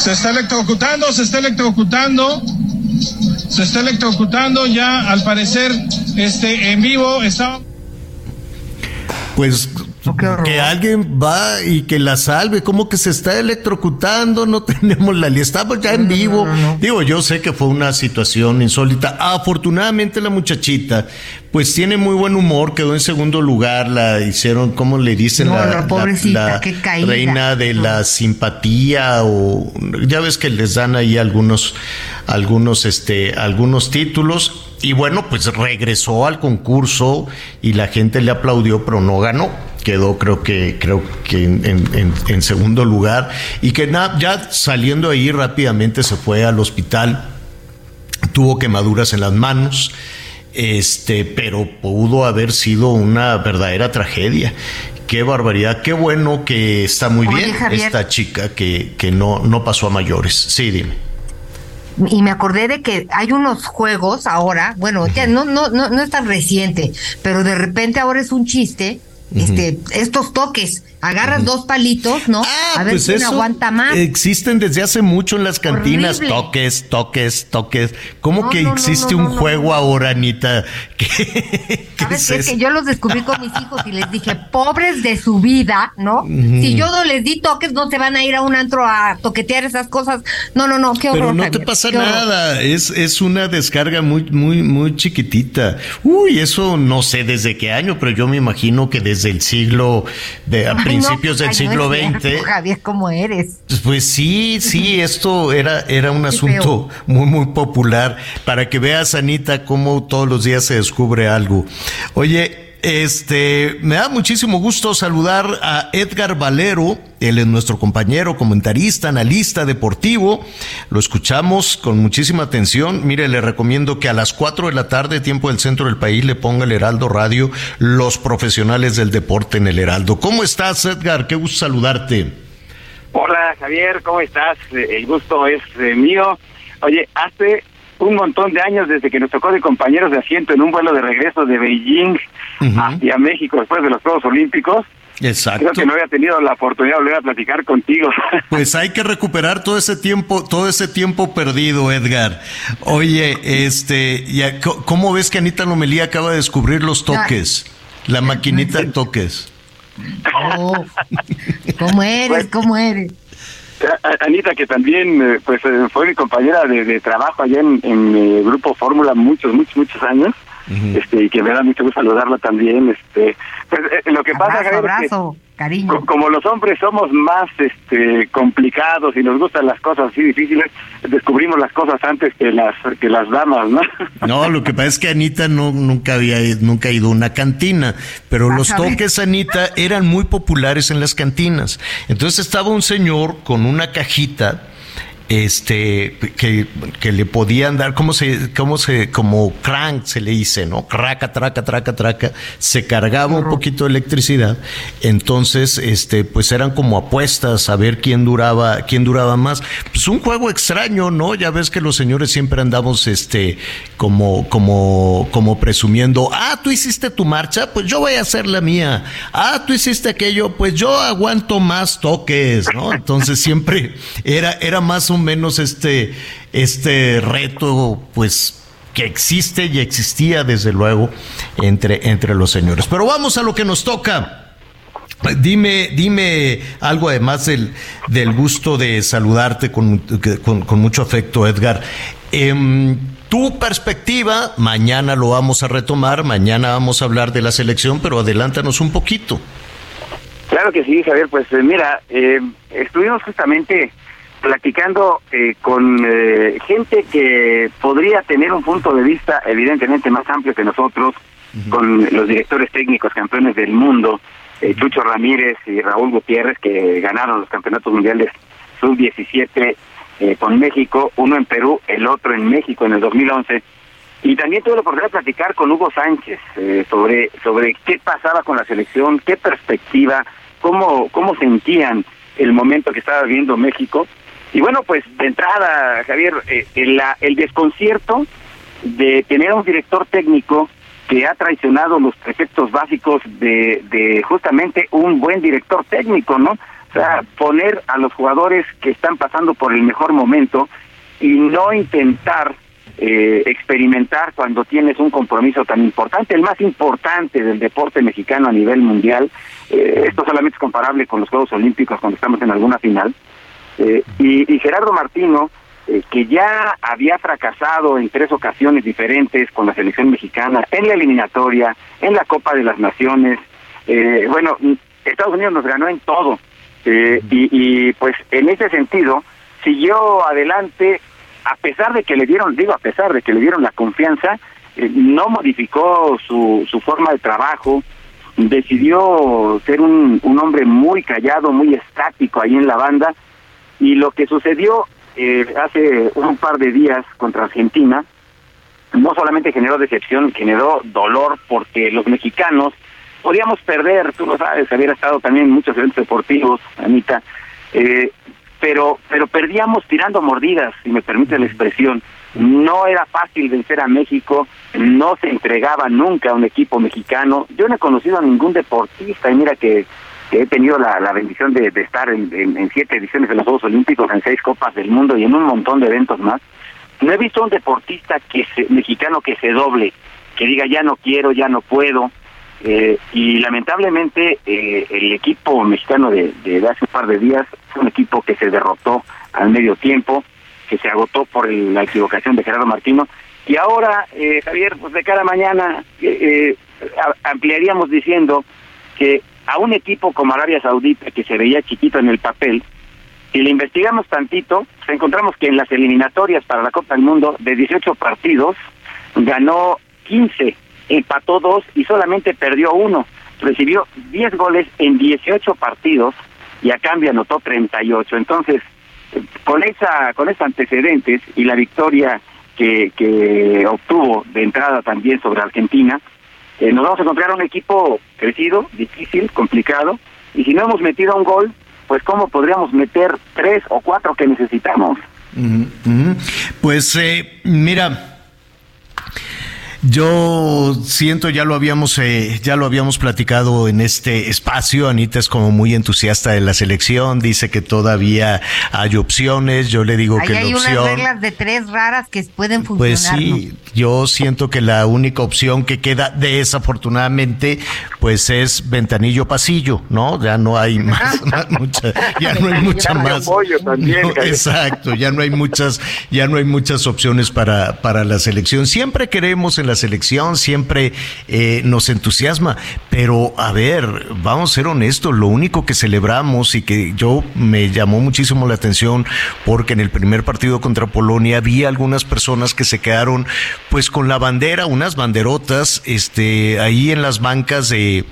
Se está electrocutando, se está electrocutando. Se está electrocutando ya, al parecer, este, en vivo está... Pues que alguien va y que la salve, como que se está electrocutando, no tenemos la lista, estamos ya en vivo. Digo, yo sé que fue una situación insólita. Afortunadamente la muchachita, pues tiene muy buen humor, quedó en segundo lugar, la hicieron, ¿cómo le dicen? La, la pobrecita, la caída. reina de la simpatía o ya ves que les dan ahí algunos, algunos, este, algunos títulos. Y bueno, pues regresó al concurso y la gente le aplaudió, pero no ganó quedó creo que creo que en, en- en- en segundo lugar. Y que na- ya saliendo ahí rápidamente se fue al hospital. Tuvo quemaduras en las manos este pero pudo haber sido una verdadera tragedia. Qué barbaridad qué bueno que está muy Oye, bien Javier. esta chica que, que no no pasó a mayores. Sí dime. Y me acordé de que hay unos juegos ahora, bueno, ya no, no, no, no es tan reciente, pero de repente ahora es un chiste. Este, estos toques, agarras dos palitos, ¿no? a ver pues quién eso aguanta más. existen desde hace mucho en las cantinas Horrible. toques, toques, toques. ¿Cómo No, que no, existe no, un juego ahora, Anita? ¿Qué, qué ¿Sabes es qué? Es que yo los descubrí con mis hijos y les dije, pobres de su vida, ¿no? Si yo no les di toques, no se van a ir a un antro a toquetear esas cosas. No, no, no, qué horror. Pero no te pasa nada, es, es una descarga muy, muy, muy chiquitita. Uy, eso no sé desde qué año, pero yo me imagino que desde el siglo, de, a Ay, no, principios del no siglo cierto, XX. Javier, ¿cómo eres? Pues sí, sí, esto era, era un Qué asunto muy, muy popular para que veas, Anita, cómo todos los días se descubre algo. Oye, este, me da muchísimo gusto saludar a Edgar Valero. Él es nuestro compañero, comentarista, analista deportivo. Lo escuchamos con muchísima atención. Mire, le recomiendo que a las 4 de la tarde, tiempo del centro del país, le ponga el Heraldo Radio, los profesionales del deporte en el Heraldo. ¿Cómo estás, Edgar? Qué gusto saludarte. Hola Javier, ¿cómo estás? El gusto es eh, mío. Oye, hace un montón de años desde que nos tocó de compañeros de asiento en un vuelo de regreso de Beijing hacia México después de los Juegos Olímpicos. Exacto. Creo que no había tenido la oportunidad de volver a platicar contigo. Pues hay que recuperar todo ese tiempo, todo ese tiempo perdido, Edgar. Oye, este, ya, ¿cómo ves que Anita Lomelía acaba de descubrir los toques? La maquinita de toques. Oh, ¿Cómo eres? ¿Cómo eres? Anita, que también eh, pues eh, fue mi compañera de, de trabajo allá en, en eh, Grupo Fórmula muchos, muchos, muchos años. este y que me da mucho gusto saludarla también. este pues eh, Lo que pasa, Javier, es que- abrazo, cariño. Como los hombres somos más este complicados y nos gustan las cosas así difíciles, descubrimos las cosas antes que las que las damas, ¿no? No, lo que pasa es que Anita no, nunca había nunca ha ido a una cantina, pero los a ver. toques, Anita, eran muy populares en las cantinas. Entonces estaba un señor con una cajita este que, que le podían dar cómo se cómo se como crank se le dice no traca traca traca traca. Se cargaba un poquito de electricidad. Entonces este pues eran como apuestas a ver quién duraba quién duraba más. Pues un juego extraño no ya ves que los señores siempre andamos este como como como presumiendo ah tú hiciste tu marcha pues yo voy a hacer la mía. Ah tú hiciste aquello pues yo aguanto más toques no entonces siempre era era más o menos este este reto pues que existe y existía desde luego entre entre los señores pero vamos a lo que nos toca Dime, dime algo además del, del gusto de saludarte con, con- con mucho afecto, Edgar. Em, tu perspectiva, mañana lo vamos a retomar, mañana vamos a hablar de la selección, pero adelántanos un poquito. Claro que sí, Javier. Pues eh, mira, eh, estuvimos justamente platicando eh, con eh, gente que podría tener un punto de vista evidentemente más amplio que nosotros, con los directores técnicos campeones del mundo, eh, Chucho Ramírez y Raúl Gutiérrez, que ganaron los campeonatos mundiales sub-17 eh, con México, uno en Perú, el otro en México en el 2011. Y también tuve la oportunidad de platicar con Hugo Sánchez eh, sobre, sobre qué pasaba con la selección, qué perspectiva, cómo, cómo sentían el momento que estaba viviendo México. Y bueno, pues de entrada, Javier, eh, el, el desconcierto de tener a un director técnico que ha traicionado los preceptos básicos de, de justamente un buen director técnico, ¿no? O sea, poner a los jugadores que están pasando por el mejor momento y no intentar eh, experimentar cuando tienes un compromiso tan importante, el más importante del deporte mexicano a nivel mundial. Eh, esto solamente es comparable con los Juegos Olímpicos cuando estamos en alguna final. Eh, y, Gerardo Martino, eh, que ya había fracasado en tres ocasiones diferentes con la selección mexicana, en la eliminatoria, en la Copa de las Naciones, eh, bueno, Estados Unidos nos ganó en todo. Eh, y, y pues en ese sentido, siguió adelante, a pesar de que le dieron, digo, a pesar de que le dieron la confianza, eh, no modificó su, su forma de trabajo, decidió ser un, un hombre muy callado, muy estático ahí en la banda, y lo que sucedió eh, hace un par de días contra Argentina, no solamente generó decepción, generó dolor porque los mexicanos podíamos perder, tú lo sabes, había estado también en muchos eventos deportivos, Anita, eh, pero pero perdíamos tirando mordidas, si me permite la expresión. No era fácil vencer a México, no se entregaba nunca a un equipo mexicano. Yo no he conocido a ningún deportista, y mira que, he tenido la, bendición de, estar en, siete ediciones de los Juegos Olímpicos, en seis Copas del Mundo y en un montón de eventos más, no he visto un deportista que mexicano que se doble, que diga ya no quiero, ya no puedo. Eh, y lamentablemente eh, el equipo mexicano de, de, hace un par de días fue un equipo que se derrotó al medio tiempo, que se agotó por la equivocación de Gerardo Martino. Y ahora, eh, Javier, pues de cada mañana ampliaríamos diciendo que a un equipo como Arabia Saudita, que se veía chiquito en el papel, si le investigamos tantito, pues encontramos que en las eliminatorias para la Copa del Mundo, de 18 partidos, ganó 15, empató 2 y solamente perdió uno. Recibió 10 goles en 18 partidos y a cambio anotó 38. Entonces, con esa con esos antecedentes y la victoria que, que obtuvo de entrada también sobre Argentina, eh, nos vamos a encontrar un equipo crecido, difícil, complicado, y si no hemos metido un gol, pues cómo podríamos meter tres o cuatro que necesitamos. Pues eh, mira, yo siento, ya lo habíamos, eh, ya lo habíamos platicado en este espacio. Anita es como muy entusiasta de la selección, dice que todavía hay opciones. Yo le digo que hay la opción. unas reglas de tres raras que pueden pues funcionar. Pues sí, yo siento que la única opción que queda desafortunadamente, pues es ventanillo pasillo, ¿no? Ya no hay más, mucha, ya no hay mucha más. exacto, ya no hay muchas, ya no hay muchas opciones para para la selección. Siempre queremos en la selección, siempre eh, nos entusiasma, pero a ver, vamos a ser honestos, lo único que celebramos y que yo me llamó muchísimo la atención porque en el primer partido contra Polonia vi algunas personas que se quedaron pues con la bandera, unas banderotas, este, ahí en las bancas de,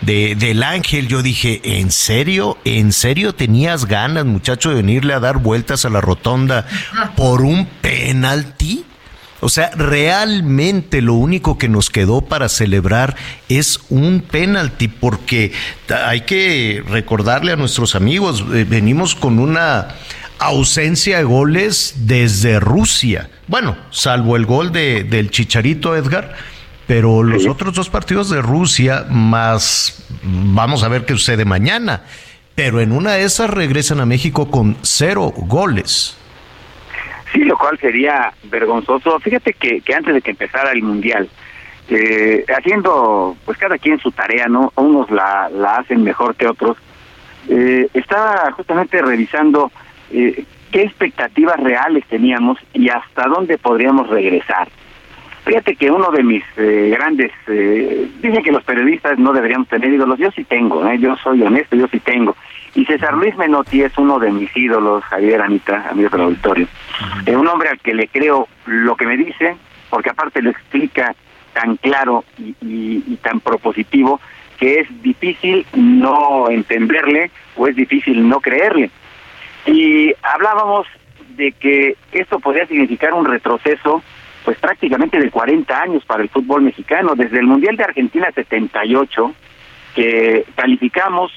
de, del Ángel, yo dije, ¿en serio? ¿En serio tenías ganas, muchacho, de venirle a dar vueltas a la rotonda por un penalti? O sea, realmente lo único que nos quedó para celebrar es un penalti, porque hay que recordarle a nuestros amigos, eh, venimos con una ausencia de goles desde Rusia. Bueno, salvo el gol de, del Chicharito Edgar, pero los otros dos partidos de Rusia, más vamos a ver qué sucede mañana. Pero en una de esas regresan a México con cero goles. Sí, lo cual sería vergonzoso. Fíjate que, antes de que empezara el Mundial, eh, haciendo pues cada quien su tarea, ¿no? Unos la, la hacen mejor que otros. Eh, estaba justamente revisando eh, qué expectativas reales teníamos y hasta dónde podríamos regresar. Fíjate que uno de mis eh, grandes, eh, dicen que los periodistas no deberíamos tener ídolos, yo sí tengo, ¿eh? yo soy honesto, yo sí tengo. Y César Luis Menotti es uno de mis ídolos, Javier Anita, amigos del auditorio. Es un hombre al que le creo lo que me dice, porque aparte lo explica tan claro y, y tan propositivo que es difícil no entenderle o es difícil no creerle. Y hablábamos de que esto podría significar un retroceso pues prácticamente de 40 años para el fútbol mexicano, desde el Mundial de Argentina 78, que calificamos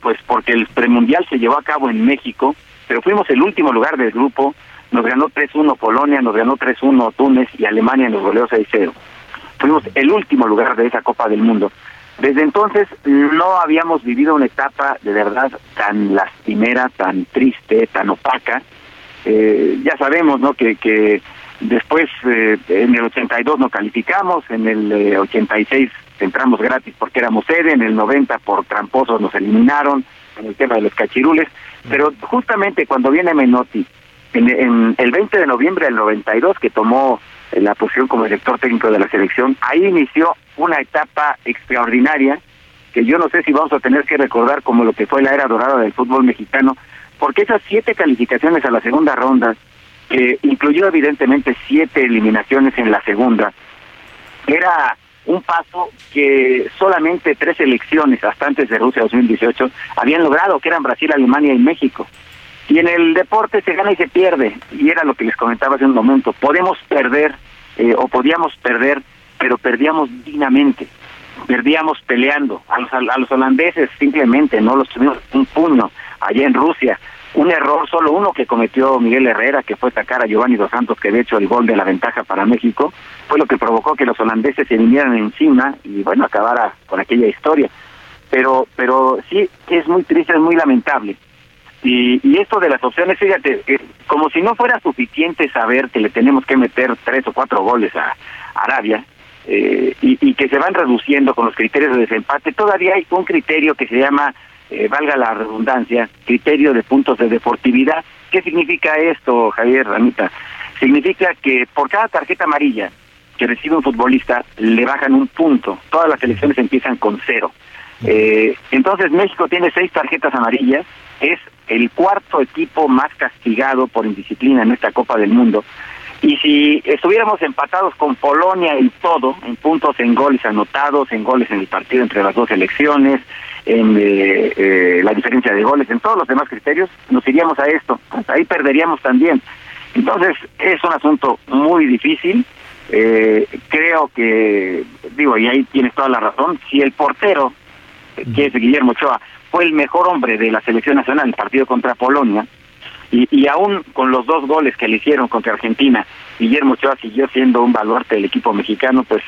pues porque el premundial se llevó a cabo en México, pero fuimos el último lugar del grupo, nos ganó 3-1 Polonia, nos ganó 3-1 Túnez y Alemania nos goleó 6-0. Fuimos el último lugar de esa Copa del Mundo. Desde entonces no habíamos vivido una etapa de verdad tan lastimera, tan triste, tan opaca. Eh, ya sabemos, ¿no? Que, que después eh, en el 82 no calificamos, en el 86 eh, entramos gratis porque éramos sede, en el 90 por tramposos nos eliminaron, en el tema de los cachirules, pero justamente cuando viene Menotti, en, en el 20 de noviembre del 92 que tomó la posición como director técnico de la selección, ahí inició una etapa extraordinaria que yo no sé si vamos a tener que recordar como lo que fue la era dorada del fútbol mexicano, porque esas siete calificaciones a la segunda ronda, que incluyó evidentemente siete eliminaciones en la segunda, era un paso que solamente tres elecciones hasta antes de Rusia 2018 habían logrado, que eran Brasil, Alemania y México. Y en el deporte se gana y se pierde, y era lo que les comentaba hace un momento. Podemos perder eh, o podíamos perder pero perdíamos dignamente, perdíamos peleando. A los, a los holandeses simplemente no los tuvimos un puño allá en Rusia. Un error, solo uno que cometió Miguel Herrera, que fue sacar a Giovanni Dos Santos, que de hecho el gol de la ventaja para México, fue lo que provocó que los holandeses se vinieran encima y bueno, acabara con aquella historia. pero, pero sí es muy triste, es muy lamentable. Y, y esto de las opciones, fíjate, eh, como si no fuera suficiente saber que le tenemos que meter tres o cuatro goles a, Arabia, eh, y, y, que se van reduciendo con los criterios de desempate, todavía hay un criterio que se llama, eh, valga la redundancia, criterio de puntos de deportividad. ¿Qué significa esto, Javier Ramita? Significa que por cada tarjeta amarilla que recibe un futbolista le bajan un punto. Todas las elecciones empiezan con cero. Eh, entonces México tiene seis tarjetas amarillas, es el cuarto equipo más castigado por indisciplina en esta Copa del Mundo. Y si estuviéramos empatados con Polonia y todo, en puntos, en goles anotados, en goles en el partido entre las dos elecciones, en eh, eh, la diferencia de goles, en todos los demás criterios, nos iríamos a esto. Ahí perderíamos también. Entonces, es un asunto muy difícil. Eh, creo que, digo, y ahí tienes toda la razón, si el portero, que es Guillermo Ochoa, fue el mejor hombre de la selección nacional en el partido contra Polonia, y, y aún con los dos goles que le hicieron contra Argentina, Guillermo Ochoa siguió siendo un baluarte del equipo mexicano, pues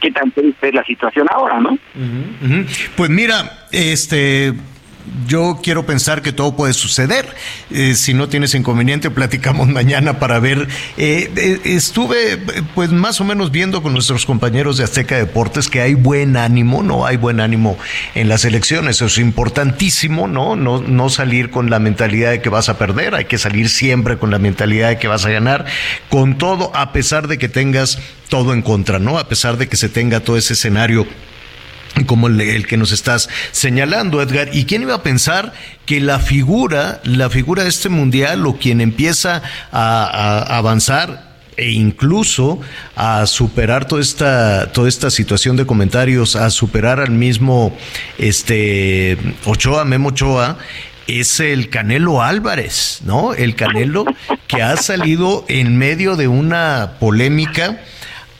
qué tan triste es la situación ahora, ¿no? Pues mira, este yo quiero pensar que todo puede suceder. Eh, si no tienes inconveniente, platicamos mañana para ver. Eh, eh, estuve, pues, más o menos viendo con nuestros compañeros de Azteca Deportes que hay buen ánimo, ¿no? Hay buen ánimo en las elecciones. Eso es importantísimo, ¿no? No, no salir con la mentalidad de que vas a perder. Hay que salir siempre con la mentalidad de que vas a ganar. Con todo, a pesar de que tengas todo en contra, ¿no? A pesar de que se tenga todo ese escenario como el, que nos estás señalando, Edgar. ¿Y quién iba a pensar que la figura, la figura de este mundial o quien empieza a, avanzar e incluso a superar toda esta toda esta situación de comentarios, a superar al mismo este Ochoa, Memo Ochoa, es el Canelo Álvarez, ¿no? El Canelo que ha salido en medio de una polémica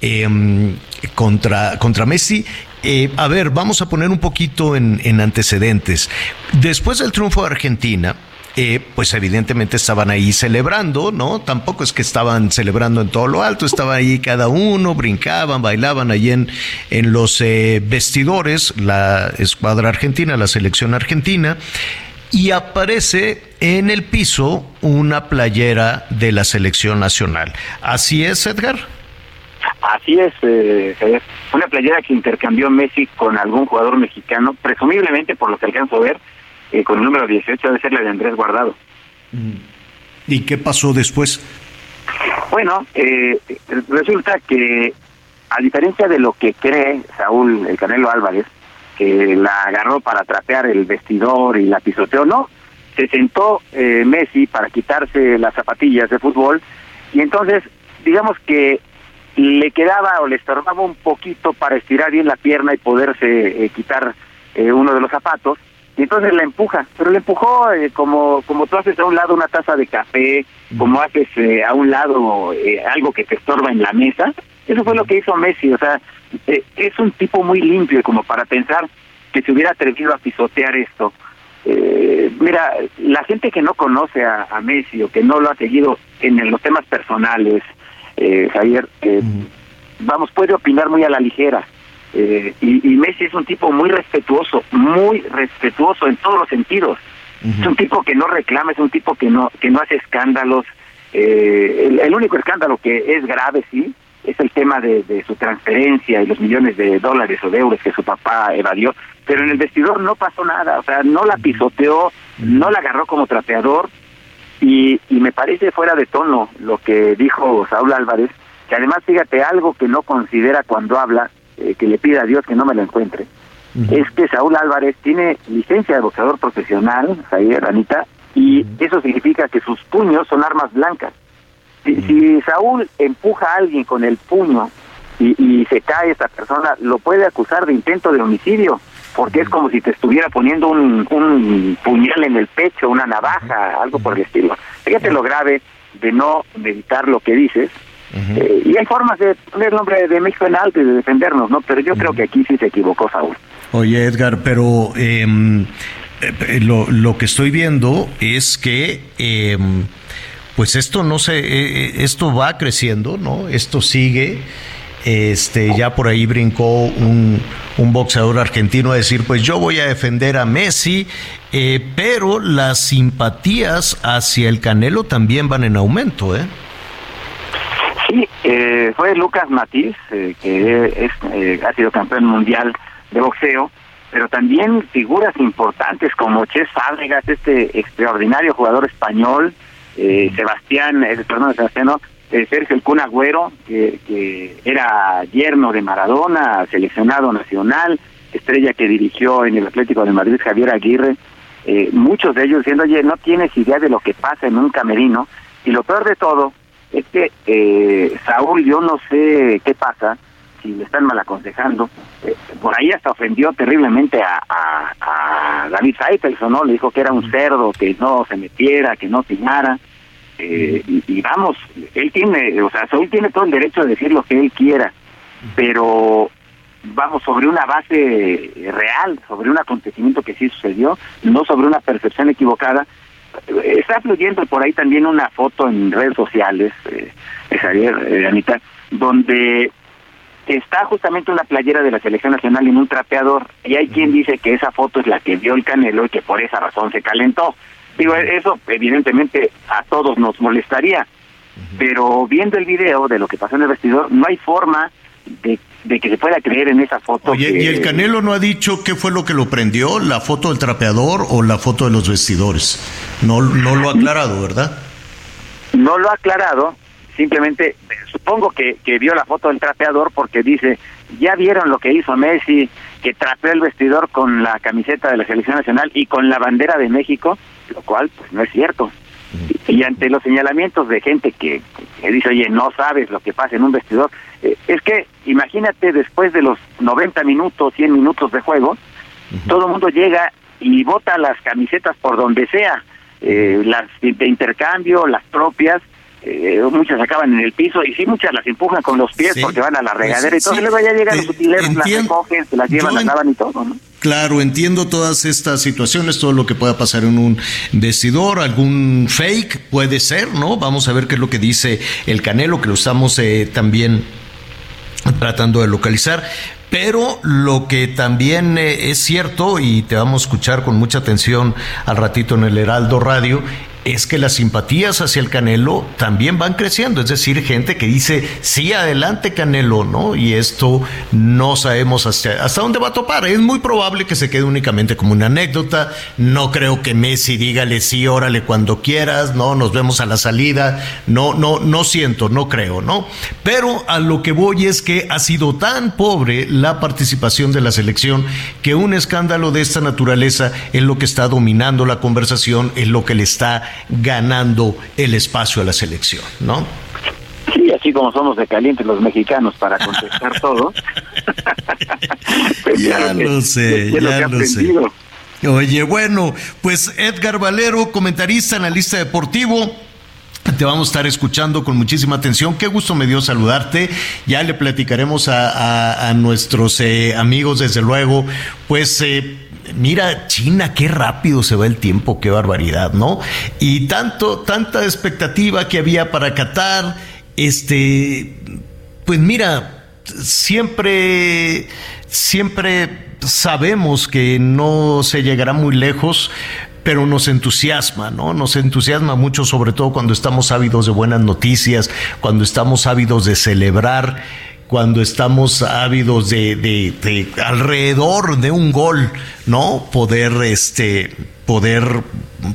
em, contra, contra Messi eh, a ver, vamos a poner un poquito en, antecedentes. Después del triunfo de Argentina, eh, pues evidentemente estaban ahí celebrando, ¿no? Tampoco es que estaban celebrando en todo lo alto, estaba ahí cada uno, brincaban, bailaban ahí en, en los eh, vestidores, la escuadra argentina, la selección argentina, y aparece en el piso una playera de la selección nacional. ¿Así es, Edgar? Así es, eh, una playera que intercambió Messi con algún jugador mexicano, presumiblemente por lo que alcanzo a ver, eh, con el número 18 debe ser la de Andrés Guardado. Mm. ¿Y qué pasó después? Bueno, eh, resulta que a diferencia de lo que cree Saúl el Canelo Álvarez, que la agarró para trapear el vestidor y la pisoteó, no, se sentó eh, Messi para quitarse las zapatillas de fútbol y entonces digamos que le quedaba o le estorbaba un poquito para estirar bien la pierna y poderse eh, quitar eh, uno de los zapatos y entonces la empuja, pero le empujó eh, como como tú haces a un lado una taza de café, como haces a un lado algo que te estorba en la mesa, eso fue lo que hizo Messi, o sea, es un tipo muy limpio como para pensar que se hubiera atrevido a pisotear esto. mira, la gente que no conoce a, a Messi o que no lo ha seguido en los temas personales, eh, Javier, eh, vamos, puede opinar muy a la ligera. Eh, y, Messi es un tipo muy respetuoso, muy respetuoso en todos los sentidos. Es un tipo que no reclama, es un tipo que no que no hace escándalos. Eh, el, único escándalo que es grave, sí, es el tema de, su transferencia y los millones de dólares o de euros que su papá evadió. Pero en el vestidor no pasó nada, o sea, no la pisoteó, no la agarró como trapeador, y, y me parece fuera de tono lo que dijo Saúl Álvarez, que además fíjate algo que no considera cuando habla, eh, que le pida a Dios que no me lo encuentre, es que Saúl Álvarez tiene licencia de boxeador profesional, Anita, y eso significa que sus puños son armas blancas. Si, si Saúl empuja a alguien con el puño y, y se cae esa persona, lo puede acusar de intento de homicidio porque es como si te estuviera poniendo un, un puñal en el pecho, una navaja, algo por el estilo. Fíjate lo grave de no meditar lo que dices. Eh, y hay formas de poner el nombre de México en alto y de defendernos, ¿no? Pero yo creo que aquí sí se equivocó Saúl. Oye, Edgar, pero em, eh, lo, lo que estoy viendo es que... Em, pues esto no se, eh, esto va creciendo, ¿no? Esto sigue Este, ya por ahí brincó un, un boxeador argentino a decir, pues yo voy a defender a Messi, eh, pero las simpatías hacia el Canelo también van en aumento, ¿eh? Sí, eh, fue Lucas Matiz, eh, que es, eh, ha sido campeón mundial de boxeo, pero también figuras importantes como Ches Fábregas, este extraordinario jugador español, eh, Sebastián, eh, perdón, Sebastián, eh, Sergio El Agüero, que, era yerno de Maradona, seleccionado nacional, estrella que dirigió en el Atlético de Madrid Javier Aguirre, eh, muchos de ellos diciendo, oye, no tienes idea de lo que pasa en un camerino, y lo peor de todo es que eh, Saúl, yo no sé qué pasa, si le están mal aconsejando, eh, por ahí hasta ofendió terriblemente a, a, a David Seifelson, ¿no? Le dijo que era un cerdo, que no se metiera, que no opinara, eh, y, y vamos, él tiene, o sea, Saúl tiene todo el derecho de decir lo que él quiera, pero vamos sobre una base real, sobre un acontecimiento que sí sucedió, no sobre una percepción equivocada. Eh, Está fluyendo por ahí también una foto en redes sociales, eh, de Javier, eh, Anita, donde está justamente una playera de la selección nacional en un trapeador y hay quien dice que esa foto es la que vio el Canelo y que por esa razón se calentó. Digo, eso evidentemente a todos nos molestaría, pero viendo el video de lo que pasó en el vestidor, no hay forma de, de que se pueda creer en esa foto. Oye, que- ¿y el Canelo no ha dicho qué fue lo que lo prendió? ¿La foto del trapeador o la foto de los vestidores? No, no lo ha aclarado, ¿verdad? no lo ha aclarado, simplemente eh, supongo que, que vio la foto del trapeador porque dice, ya vieron lo que hizo Messi, que trapeó el vestidor con la camiseta de la selección nacional y con la bandera de México, lo cual pues no es cierto. Y, y ante los señalamientos de gente que, que dice, oye, no sabes lo que pasa en un vestidor, eh, es que imagínate después de los 90 minutos, 100 minutos de juego, todo el mundo llega y bota las camisetas por donde sea, eh, las de intercambio, las propias, eh, muchas acaban en el piso y sí muchas las empujan con los pies Sí. porque van a la Pues regadera y sí, todo, y luego ya llegan los utileros, las recogen, se las llevan, las lavan y todo, ¿no? Claro, entiendo todas estas situaciones, todo lo que pueda pasar en un vestidor, algún fake puede ser, ¿no? Vamos a ver qué es lo que dice el Canelo, que lo estamos eh, también tratando de localizar. Pero lo que también eh, es cierto, y te vamos a escuchar con mucha atención al ratito en el Heraldo Radio, es que las simpatías hacia el Canelo también van creciendo. Es decir, gente que dice, sí, adelante Canelo, ¿no? Y esto no sabemos hasta, dónde va a topar. Es muy probable que se quede únicamente como una anécdota. No creo que Messi dígale sí, órale cuando quieras, ¿no? Nos vemos a la salida. No, no, no siento, no creo, ¿no? Pero a lo que voy es que ha sido tan pobre la participación de la selección que un escándalo de esta naturaleza es lo que está dominando la conversación, es lo que le está ganando el espacio a la selección, ¿no? Sí, así como somos de calientes los mexicanos para contestar todo. Pues Ya claro que- lo sé, que lo ya he lo sé. Oye, bueno, pues Edgar Valero, comentarista, analista deportivo. Te vamos a estar escuchando con muchísima atención. Qué gusto me dio saludarte. Ya le platicaremos a, nuestros eh, amigos, desde luego. Pues eh, mira, China, qué rápido se va el tiempo, qué barbaridad, ¿no? Y tanto, tanta expectativa que había para Qatar. Este, pues mira, siempre, siempre sabemos que no se llegará muy lejos, pero nos entusiasma, ¿no? Nos entusiasma mucho, sobre todo cuando estamos ávidos de buenas noticias, cuando estamos ávidos de celebrar, cuando estamos ávidos de, de- de alrededor de un gol, ¿no? Poder, este, poder,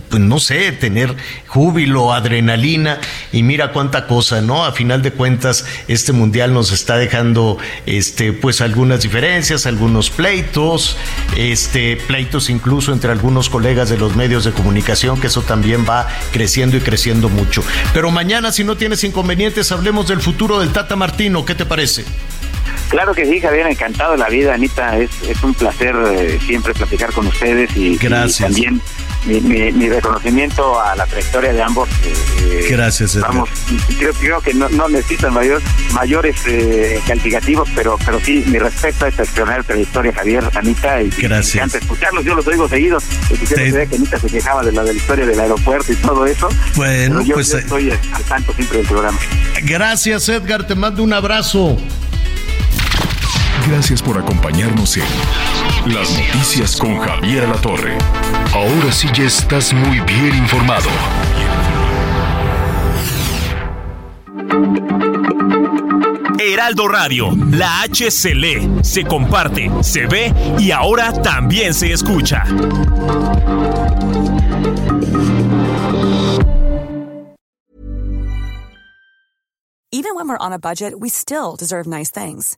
pues no sé, tener júbilo, adrenalina y mira cuánta cosa, ¿no? A final de cuentas, este mundial nos está dejando, este, pues algunas diferencias, algunos pleitos, este, pleitos incluso entre algunos colegas de los medios de comunicación, que eso también va creciendo y creciendo mucho. Pero mañana, si no tienes inconvenientes, hablemos del futuro del Tata Martino, ¿qué te parece? Claro que sí, Javier, encantado de la vida, Anita. Es, es un placer eh, siempre platicar con ustedes y, Gracias. y también mi, mi- mi reconocimiento a la trayectoria de ambos. eh, Gracias, Edgar. Vamos, creo, creo que no, no necesitan mayor, mayores eh, calificativos, pero pero sí, mi respeto a esta extraordinaria trayectoria, Javier, Anita. Y Gracias. Me encanta escucharlos, yo los oigo seguido. Escuché que Anita se quejaba de la, de la historia del aeropuerto y todo eso. Bueno, yo, pues, yo eh, estoy al tanto siempre del programa. Gracias, Edgar, te mando un abrazo. Gracias por acompañarnos en Las Noticias con Javier La Torre. Ahora sí ya estás muy bien informado. Heraldo Radio, la H se lee, se comparte, se ve y ahora también se escucha. Even when we're on a budget, we still deserve nice things.